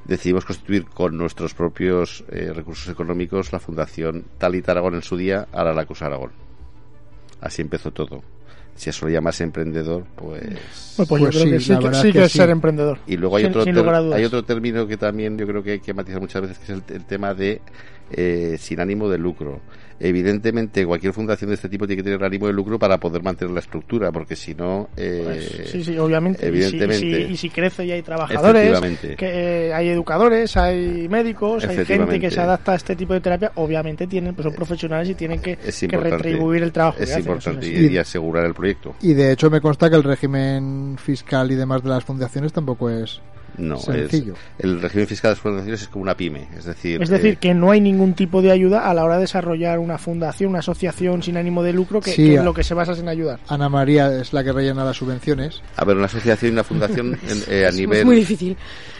decidimos constituir con nuestros propios eh, recursos económicos la Fundación Talita Aragón en su día, ahora la Aragón. Así empezó todo. Si eso lo llamas emprendedor, pues... Bueno, pues yo creo que sí, que, sí que es ser emprendedor. Y luego hay Sin- otro, sin ter- lugar a dudas. hay otro término que también yo creo que hay que matizar muchas veces, que es el, el tema de eh, sin ánimo de lucro. Evidentemente, cualquier fundación de este tipo tiene que tener ánimo de lucro para poder mantener la estructura, porque si no... eh, Pues, sí, sí, obviamente. Y si- Evidentemente. Y si, y si crece y hay trabajadores, que eh, hay educadores, hay médicos, hay gente que se adapta a este tipo de terapia, obviamente tienen, pues son profesionales y tienen que, es que retribuir el trabajo. Es que hacen, es y, y asegurar el proyecto. Y de hecho me consta que el régimen fiscal y demás de las fundaciones tampoco es No, es, el régimen fiscal de las fundaciones es como una pyme, es decir... Es decir, eh, que no hay ningún tipo de ayuda a la hora de desarrollar una fundación, una asociación sin ánimo de lucro, que, Sí, que es lo que se basa es en ayudar. Ana María es la que rellena las subvenciones. A ver, una asociación y una fundación en- eh, a Es nivel... muy difícil.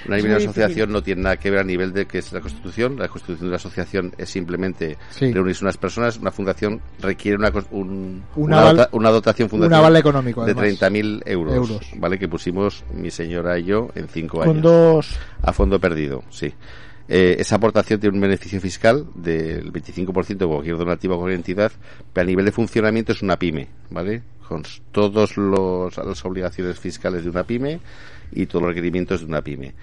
Una muy asociación no tiene nada que ver a nivel de que es la Constitución. La Constitución de la asociación es simplemente Sí. reunirse unas personas. Una fundación requiere una, un- una, dota- una dotación un fundacional económico, de además. 30.000 euros, Euros. ¿vale? Que pusimos mi señora y yo en cinco Con años. dos. A fondo perdido, sí. Eh, esa aportación tiene un beneficio fiscal del 25% de cualquier donativo a cualquier entidad, pero a nivel de funcionamiento es una pyme, ¿vale? con todas las obligaciones fiscales de una pyme y todos los requerimientos de una pyme.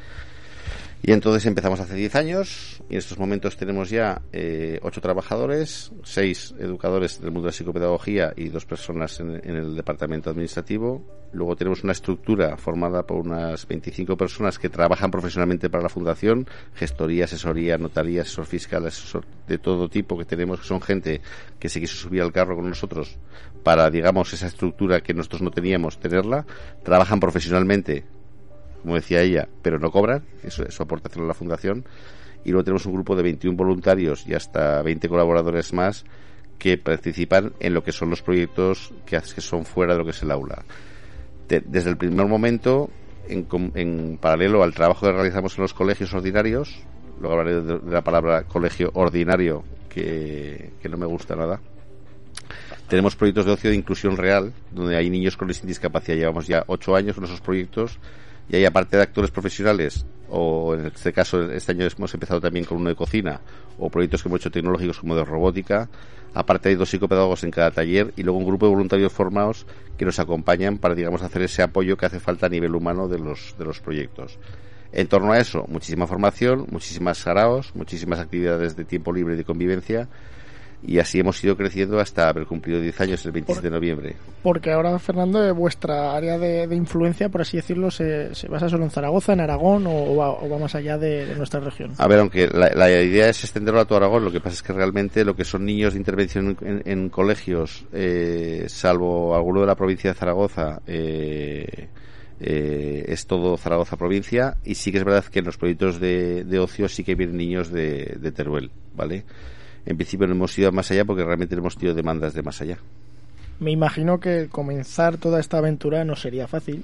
Y entonces empezamos hace 10 años y en estos momentos tenemos ya eh, ocho trabajadores, seis educadores del mundo de la psicopedagogía y dos personas en, en, el departamento administrativo. Luego tenemos una estructura formada por unas 25 personas que trabajan profesionalmente para la fundación, gestoría, asesoría, notaría, asesor fiscal, asesor de todo tipo que tenemos, que son gente que se quiso subir al carro con nosotros para, digamos, esa estructura que nosotros no teníamos, tenerla. Trabajan profesionalmente como decía ella, pero no cobran, eso es su aportación a la fundación. Y luego tenemos un grupo de 21 voluntarios y hasta 20 colaboradores más que participan en lo que son los proyectos que, que son fuera de lo que es el aula. desde el primer momento, en, en, paralelo al trabajo que realizamos en los colegios ordinarios, luego hablaré de, de la palabra colegio ordinario, que, que no me gusta nada, tenemos proyectos de ocio de inclusión real, donde hay niños con discapacidad. Llevamos ya ocho años con esos proyectos y hay aparte de actores profesionales o en este caso este año hemos empezado también con uno de cocina o proyectos que hemos hecho tecnológicos como de robótica aparte hay dos psicopedagogos en cada taller y luego un grupo de voluntarios formados que nos acompañan para digamos hacer ese apoyo que hace falta a nivel humano de los de los proyectos. En torno a eso muchísima formación muchísimas saraos muchísimas actividades de tiempo libre y de convivencia y así hemos ido creciendo hasta haber cumplido 10 años el 27 de noviembre. Porque ahora, Fernando, vuestra área de, de influencia, por así decirlo, se, se, basa solo en Zaragoza, en Aragón o va, o va más allá de, de, nuestra región. A ver, aunque la, la, idea es extenderlo a todo Aragón, lo que pasa es que realmente lo que son niños de intervención en, en colegios, eh, salvo alguno de la provincia de Zaragoza, eh, eh, es todo Zaragoza provincia y sí que es verdad que en los proyectos de, de ocio sí que vienen niños de, de Teruel, ¿vale? En principio no hemos ido más allá porque realmente hemos tenido demandas de más allá. Me imagino que comenzar toda esta aventura no sería fácil.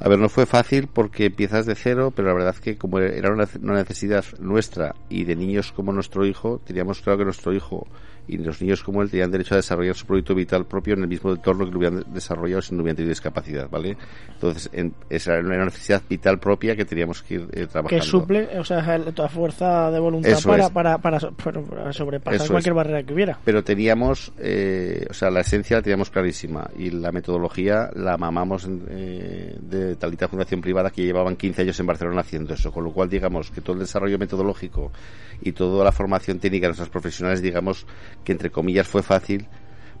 A ver, no fue fácil porque empiezas de cero, pero la verdad es que como era una necesidad nuestra y de niños como nuestro hijo, teníamos claro que nuestro hijo y los niños como él tenían derecho a desarrollar su proyecto vital propio en el mismo entorno que lo hubieran desarrollado si no hubieran tenido discapacidad, ¿vale? Entonces, en, esa era una necesidad vital propia que teníamos que ir eh, trabajando. Que suple, o sea, toda fuerza de voluntad para, para, para, para, sobrepasar Eso cualquier es. barrera que hubiera. Pero teníamos, eh, o sea, la esencia la teníamos clarísima y la metodología la mamamos eh, de Talita Fundación Privada que llevaban 15 años en Barcelona haciendo eso, con lo cual, digamos, que todo el desarrollo metodológico y toda la formación técnica de nuestros profesionales, digamos, que entre comillas fue fácil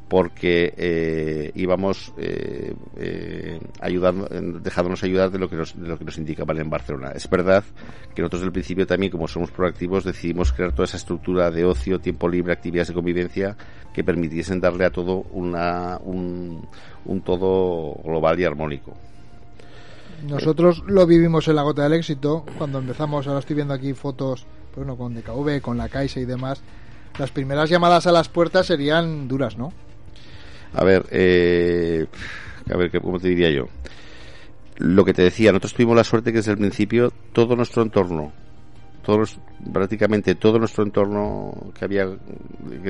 porque eh, íbamos eh, eh, ayudando, dejándonos ayudar de lo que nos, de lo que nos indicaban en Barcelona. Es verdad que nosotros el principio también, como somos proactivos, decidimos crear toda esa estructura de ocio, tiempo libre, actividades de convivencia que permitiesen darle a todo una, un, un todo global y armónico. Nosotros lo vivimos en la gota del éxito cuando empezamos. Ahora estoy viendo aquí fotos, bueno, con DKV, con la Caixa y demás las primeras llamadas a las puertas serían duras, ¿no? A ver, eh, a ver, ¿cómo te diría yo? Lo que te decía, nosotros tuvimos la suerte que desde el principio todo nuestro entorno, todos, prácticamente todo nuestro entorno que había,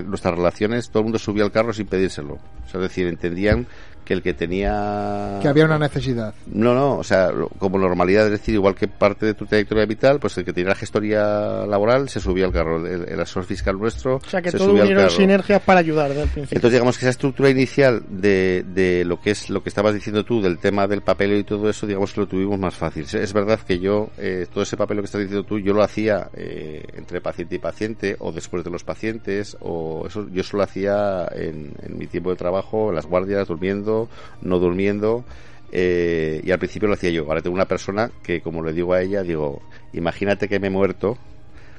nuestras relaciones, todo el mundo subía al carro sin pedírselo. O sea, es decir, entendían que el que tenía... Que había una necesidad. No, no, o sea, como normalidad, es decir, igual que parte de tu trayectoria vital, pues el que tenía la gestoría laboral se subía al carro, el, el asesor fiscal nuestro O sea, que se todo subía al unieron carro. sinergias para ayudar desde el principio. Entonces digamos que esa estructura inicial de, de lo que es lo que estabas diciendo tú del tema del papel y todo eso, digamos que lo tuvimos más fácil. Es verdad que yo, eh, todo ese papel que estás diciendo tú, yo lo hacía eh, entre paciente y paciente o después de los pacientes o eso yo solo hacía en, en mi tiempo de trabajo, en las guardias, durmiendo, no durmiendo. Eh, y al principio lo hacía yo. Ahora tengo una persona que, como le digo a ella, digo, imagínate que me he muerto.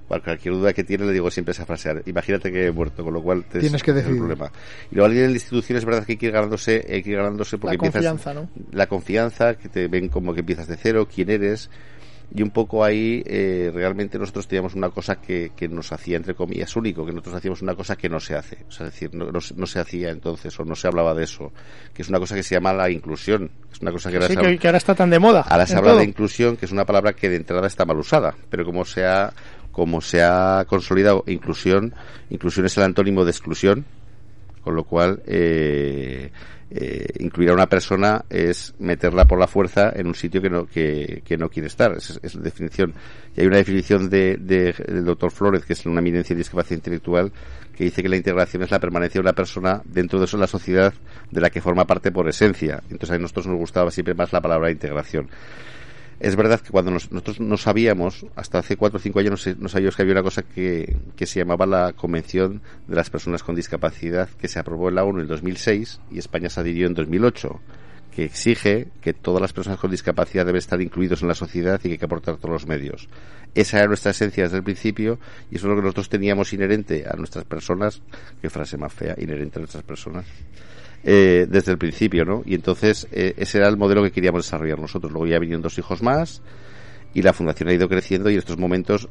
Para cualquier duda que tiene le digo siempre esa frase. Imagínate que he muerto, con lo cual te Tienes que es el decidir. problema. Y luego alguien en la institución es verdad que hay que ir ganándose, hay que ir ganándose porque La empiezas confianza, ¿no? la confianza, que te ven como que empiezas de cero, quién eres. Y un poco ahí eh, realmente nosotros teníamos una cosa que, que nos hacía, entre comillas, único, que nosotros hacíamos una cosa que no se hace. O sea, es decir, no, no, se- no se hacía entonces o no se hablaba de eso. Que es una cosa que se llama la inclusión. que Es una cosa que ahora Sí, se que, ahora está tan de moda. Ahora se habla todo. de inclusión, que es una palabra que de entrada está mal usada, pero como se ha, como se ha consolidado inclusión, inclusión es el antónimo de exclusión, Con lo cual, eh, eh, incluir a una persona es meterla por la fuerza en un sitio que no, que, que no quiere estar. Es, es la definición. Y hay una definición de, de- del doctor Flores, que es una eminencia en discapacidad intelectual, que dice que la integración es la permanencia de una persona dentro de eso la sociedad de la que forma parte por esencia. Entonces a nosotros nos gustaba siempre más la palabra integración. Es verdad que cuando nos- nosotros no sabíamos, hasta hace cuatro o cinco años no, no sabíamos que había una cosa que, que se llamaba la Convención de las Personas con Discapacidad, que se aprobó en la ONU en 2006 y España se adhirió en 2008, que exige que todas las personas con discapacidad deben estar incluidos en la sociedad y que hay que aportar todos los medios. Esa era nuestra esencia desde el principio y eso es lo que nosotros teníamos inherente a nuestras personas, qué frase más fea, inherente a nuestras personas eh, desde el principio, ¿no? Y entonces eh, ese era el modelo que queríamos desarrollar nosotros. Luego ya vinieron dos hijos más y la fundación ha ido creciendo y en estos momentos,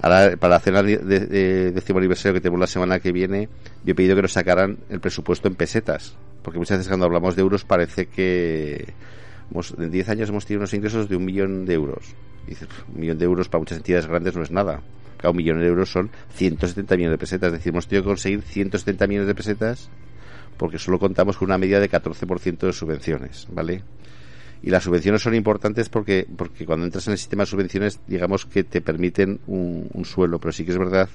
ahora, para de- de décimo aniversario que tenemos la semana que viene, yo he pedido que nos sacaran el presupuesto en pesetas, porque muchas veces cuando hablamos de euros parece que hemos- en 10 años hemos tenido unos ingresos de un millón de euros. Y dices, "Pf, un millón de euros para muchas entidades grandes no es nada. Cada un millón de euros son 170 millones de pesetas. Es decir, hemos tenido que conseguir 170 millones de pesetas porque solo contamos con una media de 14% de subvenciones, ¿vale? Y las subvenciones son importantes porque, porque cuando entras en el sistema de subvenciones, digamos que te permiten un, un suelo, pero sí que es verdad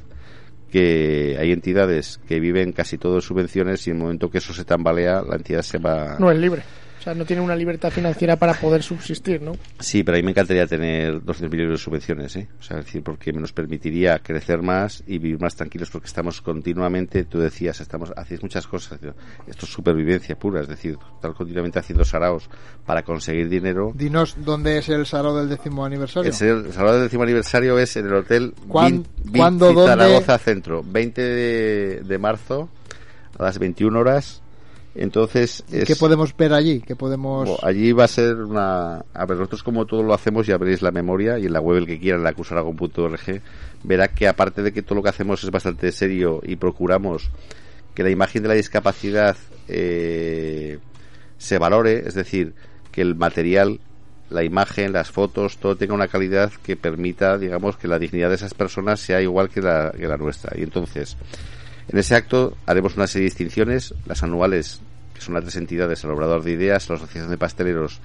que hay entidades que viven casi todo de subvenciones y en el momento que eso se tambalea, la entidad se va... No es libre. O sea, no tiene una libertad financiera para poder subsistir, ¿no? Sí, pero a mí me encantaría tener 200 millones de subvenciones, ¿eh? O sea, es decir, porque nos permitiría crecer más y vivir más tranquilos porque estamos continuamente, tú decías, estamos, hacéis muchas cosas. Esto es supervivencia pura, es decir, estar continuamente haciendo saraos para conseguir dinero. Dinos dónde es el salón del décimo aniversario. El, el salón del décimo aniversario es en el hotel ¿Cuán- Vin- Vin- cuándo, dónde? Zaragoza Centro, 20 de, de marzo a las 21 horas. Entonces, es- ¿Qué podemos ver allí? ¿Qué podemos...? Bueno, allí va a ser una... A ver, nosotros como todo lo hacemos, ya veréis la memoria y en la web el que quiera, en la acusaragon.org, verá que aparte de que todo lo que hacemos es bastante serio y procuramos que la imagen de la discapacidad eh, se valore, es decir, que el material, la imagen, las fotos, todo tenga una calidad que permita, digamos, que la dignidad de esas personas sea igual que la, que la nuestra. Y entonces, en ese acto haremos una serie de distinciones, las anuales, que son las tres entidades, el Obrador de Ideas, la Asociación de Pasteleros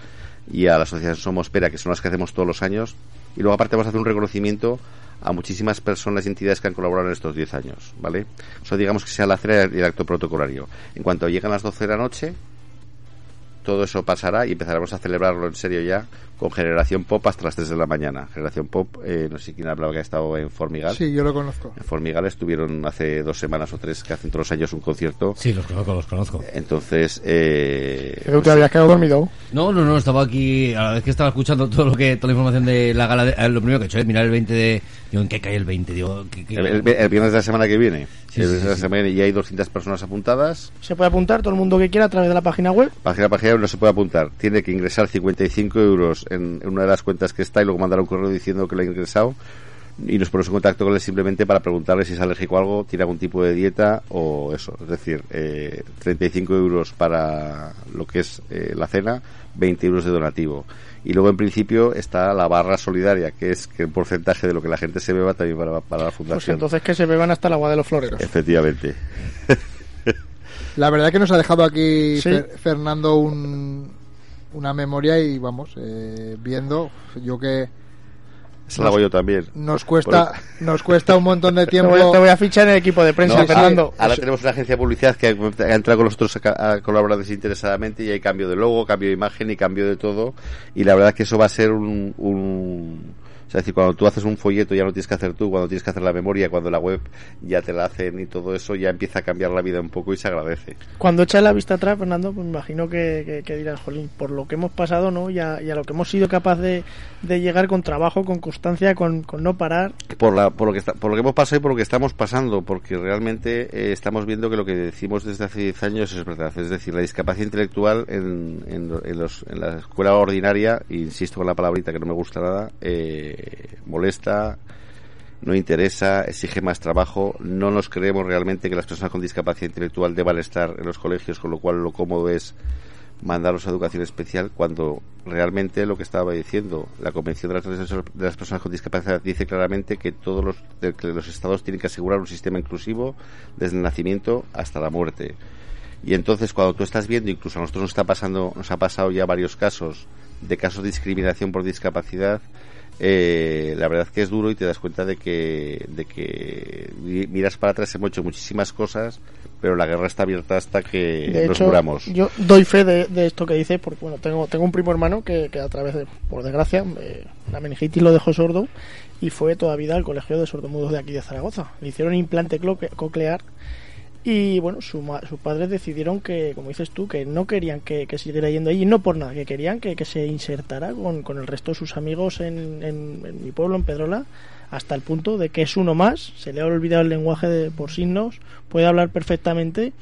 y a la Asociación Somos Pera, que son las que hacemos todos los años. Y luego aparte vamos a hacer un reconocimiento a muchísimas personas y entidades que han colaborado en estos 10 años, ¿vale? Eso digamos que sea la cena y el acto protocolario. En cuanto llegan las 12 de la noche, todo eso pasará y empezaremos a celebrarlo en serio ya con Generación Pop hasta las 3 de la mañana. Generación Pop, eh, no sé quién hablaba que ha estado en Formigal. Sí, yo lo conozco. En Formigal estuvieron hace dos semanas o tres que hacen todos los años un concierto. Sí, los conozco, los conozco. Entonces, eh, Creo que te habías quedado dormido. No, no, no, estaba aquí, a la vez que estaba escuchando todo lo que, toda la información de la gala, de- eh, lo primero que he hecho es mirar el 20 de, digo, ¿en qué cae el 20? Digo, ¿qué- qué- el, el- el viernes de la semana que viene. Sí, sí, semana hay 200 personas apuntadas. Se puede apuntar todo el mundo que quiera a través de la página web. Página página no se puede apuntar. Tiene que ingresar 55 euros en, en una de las cuentas que está y luego mandar un correo diciendo que lo ha ingresado. Y nos ponemos en contacto con él simplemente para preguntarle si es alérgico a algo, tiene algún tipo de dieta o eso. Es decir, eh, 35 euros para lo que es eh, la cena, 20 euros de donativo. Y luego en principio está la barra solidaria, que es que el porcentaje de lo que la gente se beba también para, para la Pues fundación. entonces que se beban hasta el agua de los floreros. Efectivamente. La verdad que nos ha dejado aquí Sí. Fer- Fernando un, una memoria y vamos, eh, viendo, yo que Hago yo también. nos cuesta nos cuesta un montón de tiempo. te voy a fichar en el equipo de prensa, No, Fernando. ahora, ahora tenemos una agencia de publicidad que ha, entrado con nosotros a, a colaborar desinteresadamente y hay cambio de logo, cambio de imagen y cambio de todo. Y la verdad que eso va a ser un... un sea, es decir, cuando tú haces un folleto ya no tienes que hacer tú, cuando tienes que hacer la memoria, cuando la web ya te la hacen y todo eso, ya empieza a cambiar la vida un poco y se agradece. Cuando echas la vista atrás, Fernando, pues me imagino que, que, que dirás, jolín, por lo que hemos pasado, ¿no? Y a, y a lo que hemos sido capaz de, de llegar con trabajo, con constancia, con, con no parar. por, la, por, lo que está- por lo que hemos pasado y por lo que estamos pasando, porque realmente eh, estamos viendo que lo que decimos desde hace 10 años es verdad. Es decir, la discapacidad intelectual en, en, lo- en los, en la escuela ordinaria, insisto con la palabrita que no me gusta nada, eh, molesta, no interesa, exige más trabajo. No nos creemos realmente que las personas con discapacidad intelectual deban estar en los colegios, con lo cual lo cómodo es mandarlos a educación especial cuando realmente lo que estaba diciendo la Convención de las, de las Personas con Discapacidad dice claramente que todos los, que los estados tienen que asegurar un sistema inclusivo desde el nacimiento hasta la muerte. Y entonces cuando tú estás viendo, incluso a nosotros nos está pasando, nos ha pasado ya varios casos de casos de discriminación por discapacidad, eh, la verdad que es duro y te das cuenta de que, de que mi- miras para atrás, hemos hecho muchísimas cosas, pero la guerra está abierta hasta que De nos hecho, muramos. yo doy fe de, de esto que dice, porque bueno, tengo, tengo un primo hermano que, que a través de, por desgracia, eh, la meningitis lo dejó sordo y fue toda vida al colegio de sordomudos de aquí de Zaragoza. Le hicieron implante coclear y bueno, sus padres decidieron que, como dices tú, que no querían que, que siguiera yendo allí, no por nada, que querían que, que se insertara con, con el resto de sus amigos en, en- en mi pueblo, en Pedrola, hasta el punto de que es uno más, se le ha olvidado el lenguaje de, por signos, puede hablar perfectamente,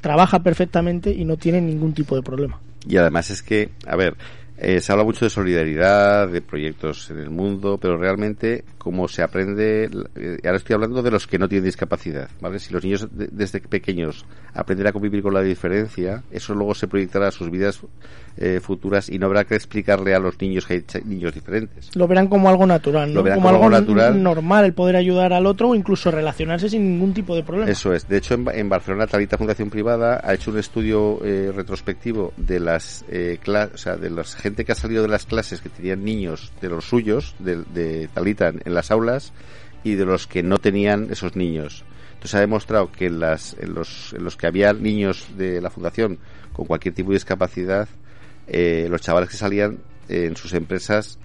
trabaja perfectamente y no tiene ningún tipo de problema. Y además es que, a ver, eh, se habla mucho de solidaridad, de proyectos en el mundo, pero realmente como se aprende, eh, ahora estoy hablando de los que no tienen discapacidad, ¿vale? Si los niños de- desde pequeños aprenden a convivir con la diferencia, eso luego se proyectará a sus vidas eh, futuras y no habrá que explicarle a los niños que hay niños diferentes. Lo verán como algo natural, ¿no? Lo verán como, como algo natural. normal el poder ayudar al otro o incluso relacionarse sin ningún tipo de problema. Eso es. De hecho, en, Ba- en Barcelona, Talita Fundación Privada ha hecho un estudio eh, retrospectivo de las eh, o sea, de la gente que ha salido de las clases que tenían niños de los suyos, de, de Talita en, en las aulas, y de los que no tenían esos niños. Entonces ha demostrado que en, las, en, los, en los que había niños de la fundación con cualquier tipo de discapacidad, eh, los chavales que salían en sus empresas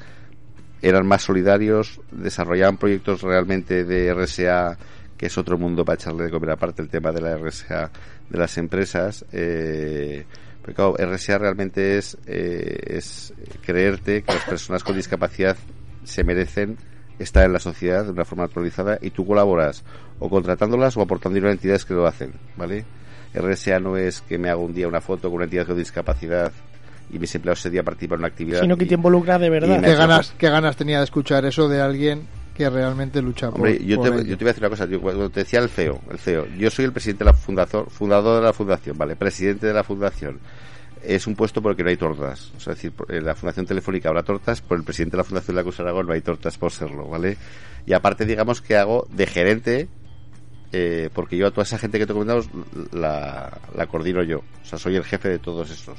eran más solidarios, desarrollaban proyectos realmente de RSA, que es otro mundo para echarle de comer aparte el tema de la RSA de las empresas. Eh, porque claro, RSA realmente es, eh, es creerte que las personas con discapacidad se merecen estar en la sociedad de una forma actualizada y tú colaboras o contratándolas o aportando dinero a entidades que lo hacen, ¿vale? RSA no es que me haga un día una foto con una entidad con discapacidad y mis empleados ese día participan en una actividad. Sino que y- te involucra de verdad. ¿Qué ganas, ¿Qué ganas tenía de escuchar eso de alguien que realmente lucha por, Hombre, yo por te, yo te voy a decir una cosa, cuando te decía el CEO, el CEO, yo soy el presidente de la fundación, fundador de la fundación, ¿vale? Presidente de la fundación. Es un puesto por el que no hay tortas. O sea, es decir, por- en la Fundación Telefónica habrá tortas, por el presidente de la Fundación de la Cruz Aragón no hay tortas por serlo, ¿vale? Y aparte, digamos que hago de gerente, eh, porque yo a toda esa gente que te he comentado la, la coordino yo. O sea, soy el jefe de todos esos.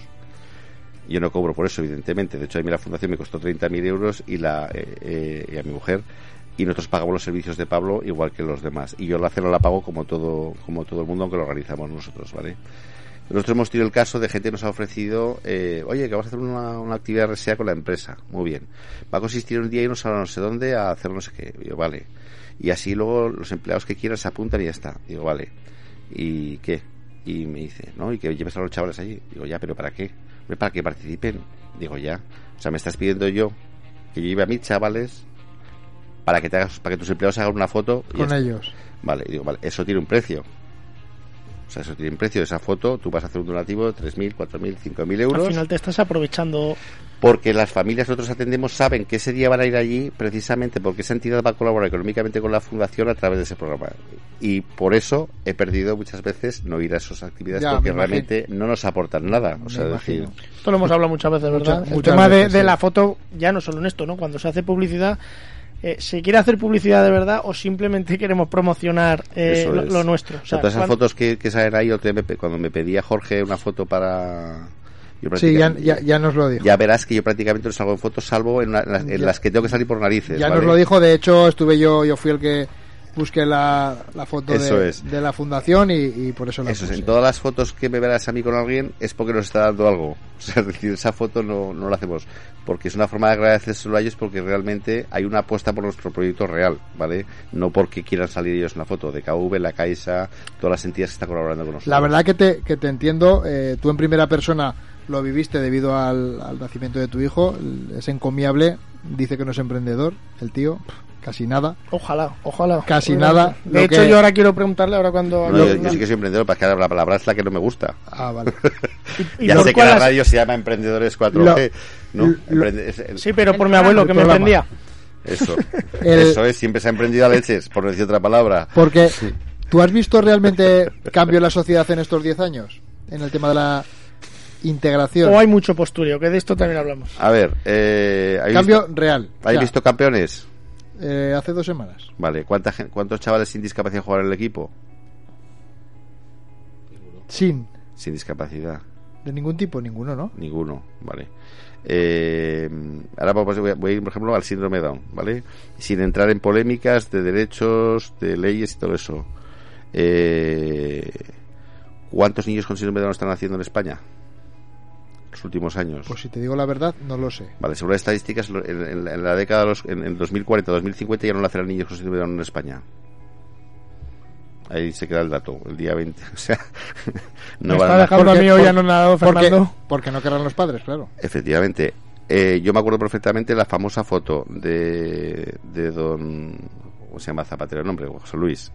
Yo no cobro por eso, evidentemente. De hecho, a mí la fundación me costó 30.000 euros y, la, eh, eh, y a mi mujer. Y nosotros pagamos los servicios de Pablo igual que los demás. Y yo la cena la pago como todo, como todo el mundo, aunque lo organizamos nosotros, ¿vale? Nosotros hemos tenido el caso de gente que nos ha ofrecido, eh, oye, que vamos a hacer una, actividad RSA con la empresa. Muy bien. Va a consistir un día irnos a no sé dónde a hacer no sé qué. Digo, vale. Y así luego los empleados que quieran se apuntan y ya está. Digo, vale. ¿Y qué? Y me dice, ¿no? Y que lleves a los chavales allí. Digo, ya, pero ¿para qué? Para que participen. Digo, ya. O sea, me estás pidiendo yo que yo lleve a mis chavales para que te hagas, para que tus empleados hagan una foto y Con ellos. Vale, digo, vale, eso tiene un precio. O sea, eso tiene un precio. Esa foto, tú vas a hacer un donativo de 3.000, 4.000, 5.000 euros. Al final te estás aprovechando. Porque las familias que nosotros atendemos saben que ese día van a ir allí precisamente porque esa entidad va a colaborar económicamente con la fundación a través de ese programa. Y por eso he perdido muchas veces no ir a esas actividades Ya, porque realmente no nos aportan nada. O sea, decir, Esto lo hemos hablado muchas veces, ¿verdad? Muchas- el muchas tema de, veces, de sí. la foto, ya no solo en esto, ¿no? Cuando se hace publicidad, eh, ¿se quiere hacer publicidad de verdad o simplemente queremos promocionar eh, lo, es. lo nuestro? O sea, todas esas cuando- fotos que, que salen ahí, cuando me pedía Jorge una foto para... yo Sí, ya, ya, ya nos lo dijo. Ya verás que yo prácticamente no salgo en fotos salvo en, una- en las, en Ya. las que tengo que salir por narices. Ya ¿vale? nos lo dijo, de hecho estuve yo, yo fui el que busqué la, la foto Eso de, es. de la fundación y, y por eso la Eso es, en todas las fotos que me verás a mí con alguien es porque nos está dando algo. O sea, es decir, esa foto no, no la hacemos porque es una forma de agradecérselo a ellos porque realmente hay una apuesta por nuestro proyecto real, ¿vale? No porque quieran salir ellos en la foto. De KV, la Caixa, todas las entidades que están colaborando con nosotros. La verdad que te, que te entiendo, eh, tú en primera persona lo viviste debido al, al nacimiento de tu hijo, es encomiable, dice que no es emprendedor, el tío, casi nada. Ojalá, ojalá. Casi nada. De Lo hecho, que- yo ahora quiero preguntarle, ahora cuando... No, yo, yo sí que soy emprendedor, para que ahora la palabra es la que no me gusta. Ah, vale. ¿Y ya sé que la radio se llama Emprendedores 4G, ¿no? Emprende- es el- Sí, pero por mi abuelo, que me emprendía. Eso. El- Eso es, siempre se ha emprendido a leches, por decir otra palabra. Porque, ¿tú has visto realmente cambio en la sociedad en estos 10 años? En el tema de la... integración. O hay mucho postureo, que de esto también hablamos. A ver, eh, ¿habéis Cambio visto- real. ¿Habéis Ya. visto campeones? Eh, hace dos semanas. Vale, ¿cuánta ¿cuántos chavales sin discapacidad jugaron en el equipo? Sin. Sin discapacidad. De ningún tipo, ninguno, ¿no? Ninguno, vale. Eh, ahora voy a, voy a ir, por ejemplo, al síndrome Down, ¿vale? Sin entrar en polémicas de derechos, de leyes y todo eso. Eh, ¿Cuántos niños con síndrome Down están haciendo en España? Los últimos años. Pues si te digo la verdad, no lo sé. Vale, según las estadísticas, en, en la- en la década de los, en, en 2040, 2050 ya no nacerán niños con síndrome de Down en España. Ahí se queda el dato, el día 20. O sea, no Me van está a- dejando a mí hoy anonadado, porque, Fernando. porque no querrán los padres, claro. Efectivamente. Eh, yo me acuerdo perfectamente la famosa foto de, de don. ¿Cómo se llama Zapatero el nombre? José Luis.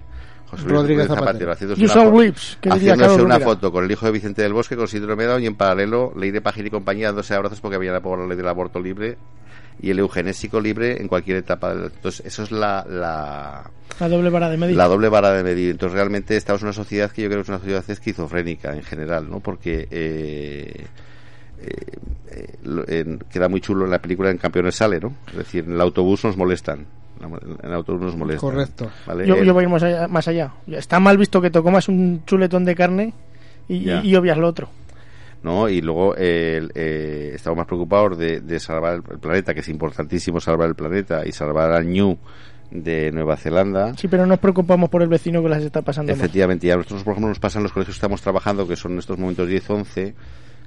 José Luis Rodríguez Zapatero. haciéndose lips, que diría haciéndose Carlos una foto con el hijo de Vicente del Bosque con síndrome de Down y en paralelo Leire Pajín y compañía dándose abrazos porque había por la ley del aborto libre y el eugenésico libre en cualquier etapa. Entonces, eso es la, la, La doble vara de medir. la doble vara de medir. Entonces, realmente estamos en una sociedad que yo creo que es una sociedad esquizofrénica en general, ¿no? Porque eh, eh, eh, lo- en- queda muy chulo en la película en Campeones sale, ¿no? Es decir, en el autobús nos molestan. En el autobús nos molestan. Correcto. ¿vale? Yo, Eh, yo voy a ir más allá, más allá. Está mal visto que te comas un chuletón de carne y, y- y obvias lo otro. ¿no? Y luego eh, el- eh, estamos más preocupados de, de salvar el, planeta, que es importantísimo salvar el planeta y salvar al Ñu de Nueva Zelanda. Sí, pero nos preocupamos por el vecino que las está pasando mal. Efectivamente, y a nosotros, por ejemplo, nos pasa en los colegios que estamos trabajando, que son en estos momentos 10-11,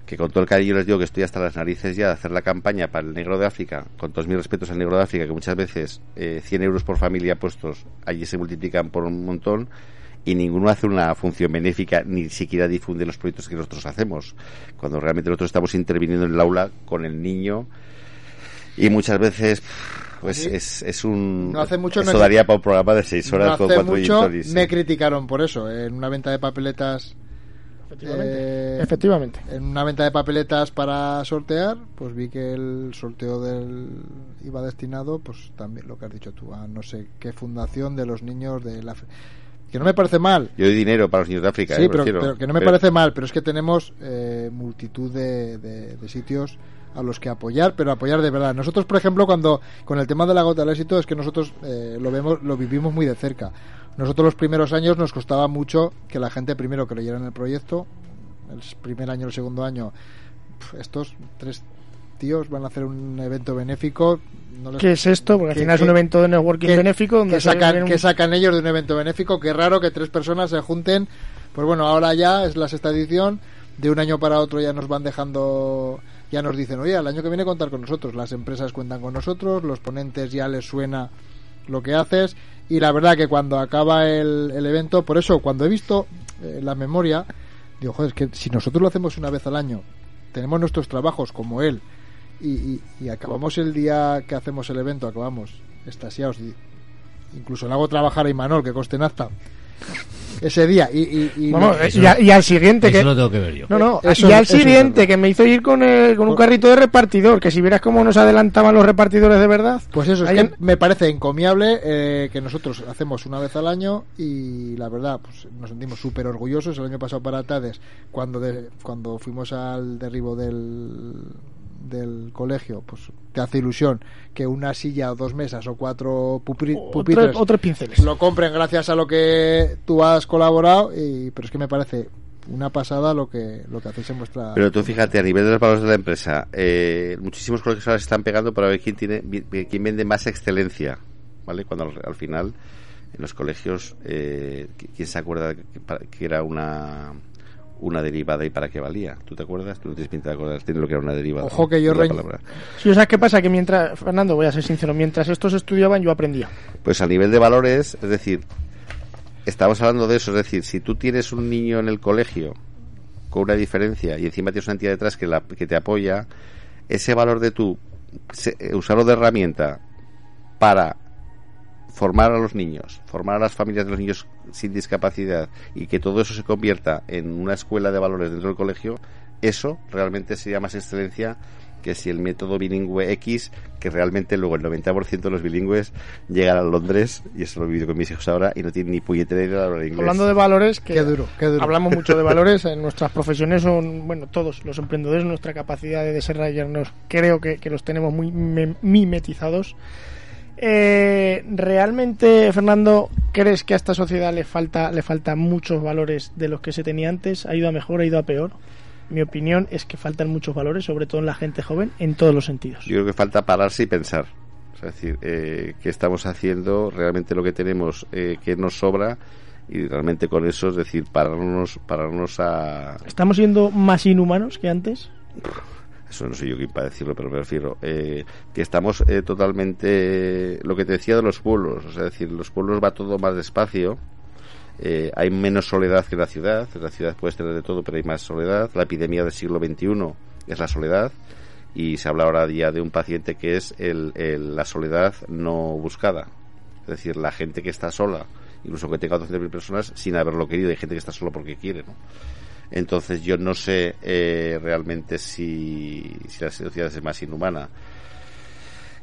que con todo el cariño les digo que estoy hasta las narices ya de hacer la campaña para el negro de África, con todos mis respetos al negro de África, que muchas veces eh, 100 euros por familia puestos allí se multiplican por un montón y ninguno hace una función benéfica, ni siquiera difunde los proyectos que nosotros hacemos, cuando realmente nosotros estamos interviniendo en el aula con el niño y muchas veces pues Sí. es, es un... No hace mucho eso daría para un programa de seis horas No con cuatro mucho editores, sí. me criticaron por eso. En una venta de papeletas. Efectivamente. eh, Efectivamente. En una venta de papeletas para sortear, pues vi que el sorteo del iba destinado, pues también lo que has dicho tú, a no sé qué fundación de los niños de la. Que no me parece mal. Yo doy dinero para los niños de África, Sí, eh, pero, que no me Pero- parece mal, pero es que tenemos eh, multitud de, de- de sitios a los que apoyar, pero apoyar de verdad. Nosotros, por ejemplo, cuando con el tema de la gota del éxito es que nosotros eh, lo vemos, lo vivimos muy de cerca. Nosotros los primeros años nos costaba mucho que la gente primero creyera en el proyecto. El primer año, el segundo año, estos tres tíos van a hacer un evento benéfico. no les- ¿Qué es esto? Porque al final es un evento de networking que- benéfico donde que se sacan, vienen- que sacan ellos de un evento benéfico. Qué raro que tres personas se junten. Pues bueno, ahora ya es la sexta edición. De un año para otro ya nos van dejando, ya nos dicen, oye, el año que viene contar con nosotros. Las empresas cuentan con nosotros, los ponentes ya les suena lo que haces. Y la verdad que cuando acaba el, el evento, por eso cuando he visto eh, la memoria, digo, joder, es que si nosotros lo hacemos una vez al año, tenemos nuestros trabajos como él, y, y- y acabamos el día que hacemos el evento, acabamos estasiados. Y incluso le hago trabajar a Imanol, que coste nafta. Ese día. Y, y, y- Vamos, eh, y, a- y al siguiente eso que... lo tengo que ver yo. No, no, Eso- y al siguiente que me hizo ir con, el- con un carrito de repartidor, que si vieras cómo nos adelantaban los repartidores de verdad. Pues eso, es que en- me parece encomiable eh, que nosotros hacemos una vez al año y la verdad, pues nos sentimos súper orgullosos. El año pasado para Tades, cuando, de- cuando fuimos al derribo del, del colegio, pues te hace ilusión que una silla o dos mesas o cuatro pupitres tres- o tres pinceles. lo compren gracias a lo que tú has colaborado. Y, pero es que me parece una pasada lo que, lo que hacéis en vuestra. Pero tú fíjate, a nivel de los valores de la empresa, eh, muchísimos colegios ahora se están pegando para ver quién tiene, quién vende más excelencia, ¿vale? Cuando al, al final, en los colegios, eh, ¿qui- ¿quién se acuerda que, para- que era una una derivada y para qué valía? ¿Tú te acuerdas? Tú no tienes pinta de acordar de lo que era una derivada. Ojo que yo palabra. Sí, ¿sabes qué pasa? Que mientras, Fernando, voy a ser sincero, mientras estos estudiaban yo aprendía. Pues a nivel de valores, es decir, estamos hablando de eso, es decir, si tú tienes un niño en el colegio con una diferencia y encima tienes una entidad detrás que, la, que te apoya, ese valor de tú se- eh, usarlo de herramienta para formar a los niños, formar a las familias de los niños sin discapacidad y que todo eso se convierta en una escuela de valores dentro del colegio, eso realmente sería más excelencia que si el método bilingüe X, que realmente luego el 90% de los bilingües llegan a Londres, y eso lo he vivido con mis hijos ahora, y no tienen ni puñetera idea de hablar inglés. Hablando de valores, que Qué duro, qué duro. hablamos mucho de valores, en nuestras profesiones son, bueno, todos los emprendedores, nuestra capacidad de desarrollarnos, creo que, que los tenemos muy me- mimetizados. Eh, ¿Realmente, Fernando, crees que a esta sociedad le falta le faltan muchos valores de los que se tenía antes? ¿Ha ido a mejor, ha ido a peor? Mi opinión es que faltan muchos valores, sobre todo en la gente joven, en todos los sentidos. Yo creo que falta pararse y pensar. Es decir, eh, qué estamos haciendo, realmente lo que tenemos, eh, qué nos sobra, y realmente con eso, es decir, pararnos, pararnos a... ¿Estamos siendo más inhumanos que antes? Eso no soy yo quien para decirlo, pero me refiero eh, que estamos eh, totalmente... Lo que te decía de los pueblos, o sea, es decir, los pueblos va todo más despacio, eh, hay menos soledad que la ciudad, la ciudad puedes tener de todo, pero hay más soledad, la epidemia del siglo XXI es la soledad, y se habla ahora ya de un paciente que es el, el- la soledad no buscada, es decir, la gente que está sola, incluso que tenga 200.000 personas sin haberlo querido, hay gente que está sola porque quiere, ¿no? Entonces yo no sé eh, realmente si, si la sociedad es más inhumana.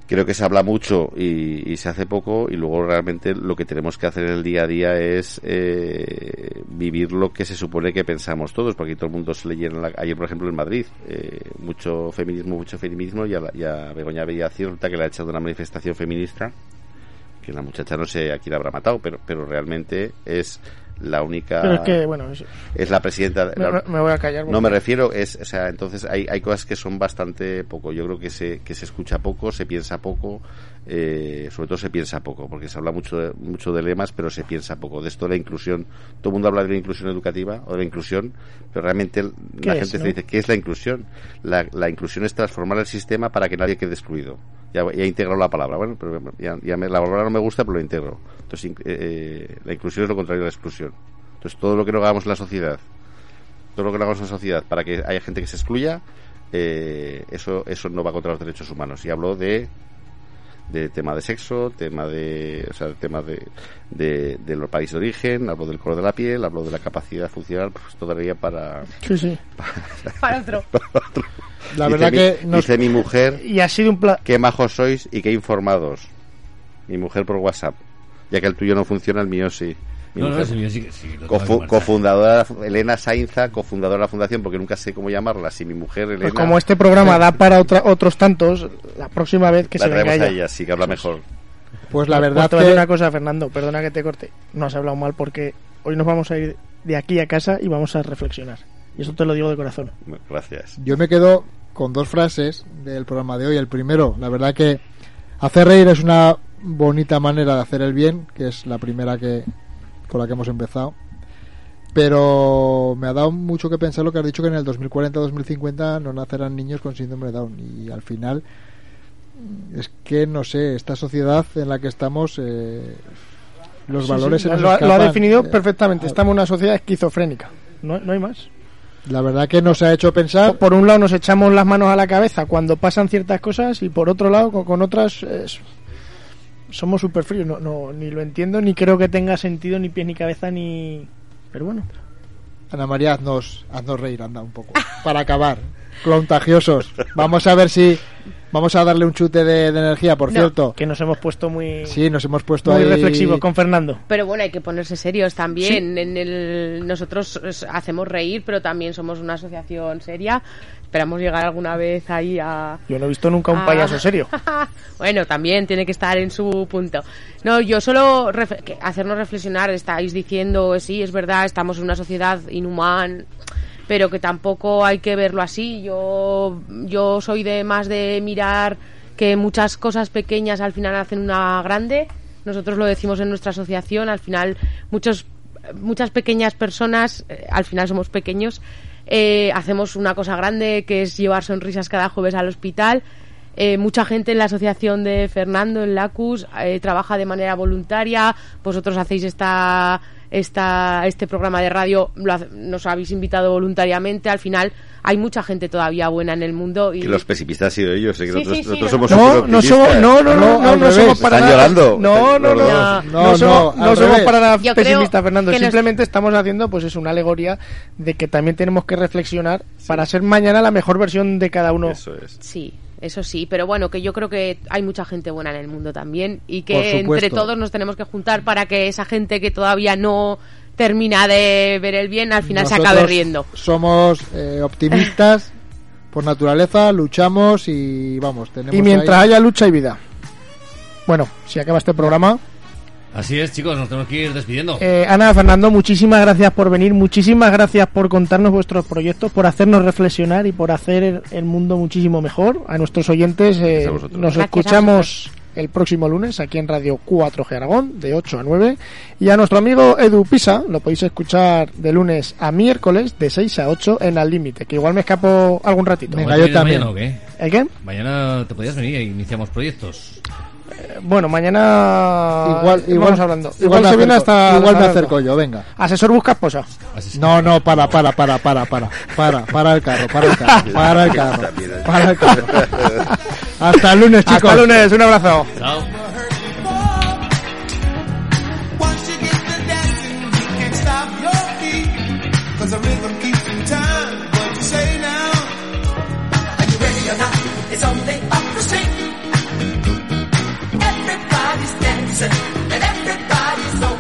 Creo que se habla mucho y, se hace poco y luego realmente lo que tenemos que hacer en el día a día es eh, vivir lo que se supone que pensamos todos, porque todo el mundo se le llena la... Ayer, por ejemplo, en Madrid, eh, mucho feminismo, mucho feminismo y a, la- y a Begoña Bellací resulta que le ha echado una manifestación feminista que la muchacha no sé a quién habrá matado, pero, pero realmente es la única... Pero es que, bueno, es- es la presidenta... Me- la- me voy a callar No me refiero, es, o sea, entonces hay, hay cosas que son bastante poco. Yo creo que se, que se escucha poco, se piensa poco, eh, sobre todo se piensa poco, porque se habla mucho de, mucho de lemas, pero se piensa poco. De esto de la inclusión, todo el mundo habla de la inclusión educativa o de la inclusión, pero realmente el- ¿Qué la es, gente no? se dice, ¿qué es la inclusión? La, la inclusión es transformar el sistema para que nadie quede excluido. Ya, ya he integrado la palabra, bueno, pero ya, ya me- la palabra no me gusta, pero lo integro. Entonces, eh, eh, la inclusión es lo contrario de la exclusión. Entonces, todo lo que no hagamos en la sociedad, todo lo que no hagamos en la sociedad para que haya gente que se excluya, eh, eso, eso no va contra los derechos humanos. Y hablo de de tema de sexo, tema de, o sea, tema de, de, de los países de origen, hablo del color de la piel, hablo de la capacidad funcional, pues todavía para... Sí, sí. Para otro. La Dice verdad mi- que nos- Dice mi mujer... Y ha sido un pla- Qué majos sois y qué informados. Mi mujer por WhatsApp. Ya que el tuyo no funciona, el mío sí. Mi No, no, mujer- ese mío sí sí, Cofu- cofundadora, Elena Sainza, cofundadora de la fundación, porque nunca sé cómo llamarla. Si mi mujer, Elena... Pues como este programa da para otra, otros tantos, la próxima vez que la se venga a ella. ella, sí, que habla mejor. Pues la verdad Pues te voy a decir una cosa, Fernando, perdona que te corte. No has hablado mal porque hoy nos vamos a ir de aquí a casa y vamos a reflexionar. Y eso te lo digo de corazón. Gracias. Yo me quedo con dos frases del programa de hoy. El primero, la verdad que hacer reír es una bonita manera de hacer el bien, que es la primera que con la que hemos empezado. Pero me ha dado mucho que pensar lo que has dicho que en el 2040-2050 no nacerán niños con síndrome de Down y al final es que no sé, esta sociedad en la que estamos eh, los Sí, valores sí, se nos lo, ha- lo ha definido Eh, perfectamente. Estamos en una sociedad esquizofrénica. No, no hay más. La verdad que nos ha hecho pensar Por un lado nos echamos las manos a la cabeza cuando pasan ciertas cosas y por otro lado con, con otras es- somos súper fríos. No, no, ni lo entiendo, ni creo que tenga sentido, ni pies ni cabeza, ni... Pero bueno. Ana María, haznos, haznos reír, anda un poco. Para acabar. Contagiosos. Vamos a ver si. Vamos a darle un chute de, de energía, por No, cierto. Que nos hemos puesto muy... Sí, nos hemos puesto muy ahí. reflexivos con Fernando. Pero bueno, hay que ponerse serios también. En el, nosotros hacemos reír, pero también somos una asociación seria. Esperamos llegar alguna vez ahí a... Yo no he visto nunca un payaso serio. bueno, también tiene que estar en su punto. No, yo solo ref- hacernos reflexionar, estáis diciendo, sí, es verdad, estamos en una sociedad inhumana, pero que tampoco hay que verlo así. Yo, yo soy de más de mirar que muchas cosas pequeñas al final hacen una grande. Nosotros lo decimos en nuestra asociación, al final muchos, muchas pequeñas personas, eh, al final somos pequeños, eh, hacemos una cosa grande que es llevar sonrisas cada jueves al hospital. eh, mucha gente en la asociación de Fernando, en LACUS, trabaja de manera voluntaria. Vosotros hacéis esta, esta, este programa de radio, lo ha- nos habéis invitado voluntariamente. Al final, hay mucha gente todavía buena en el mundo. Y Que los pesimistas han sido ellos, ¿eh? que Sí, nosotros, sí, sí, nosotros no. somos No, somos, no, no, no, no, no somos para Están nada. llorando. No, no, no, no, dos. no, No, somos, no, no somos para nada Yo pesimistas, Fernando. que nos- Simplemente estamos haciendo, pues es una alegoría de que también tenemos que reflexionar para ser mañana la mejor versión de cada uno. Eso es. Sí, eso sí, pero bueno, que yo creo que hay mucha gente buena en el mundo también y que entre todos nos tenemos que juntar para que esa gente que todavía no termina de ver el bien al final se acabe riendo. Somos eh, optimistas por naturaleza, luchamos y vamos, tenemos Y mientras ahí- haya lucha y vida. Bueno, si acaba este programa. Así es, chicos, nos tenemos que ir despidiendo. Eh, Ana, Fernando, muchísimas gracias por venir, muchísimas gracias por contarnos vuestros proyectos, por hacernos reflexionar y por hacer el, mundo muchísimo mejor. A nuestros oyentes eh, a nos escuchamos el próximo lunes aquí en Radio 4G Aragón, de 8 a 9. Y a nuestro amigo Edu Pisa lo podéis escuchar de lunes a miércoles, de 6 a 8 en Al Límite, que igual me escapo algún ratito. Venga, ¿Te yo también. Mañana, o qué? ¿El qué? Mañana te podías venir e iniciamos proyectos. Eh, Bueno, mañana igual, igual, vamos hablando. igual, se viene hasta igual me acerco yo, venga. Asesor busca esposa. No, no, para, para, para, para, para, para, para el carro, para el carro, para el carro, para el carro. Hasta el lunes, chicos. Hasta el lunes, un abrazo. Chao.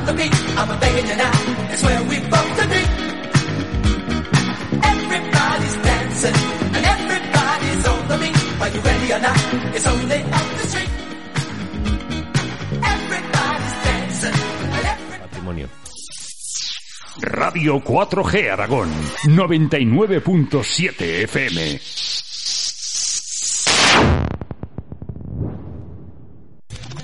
The beat. I'm begging you now. It's where. Radio 4G Aragón 99.7 FM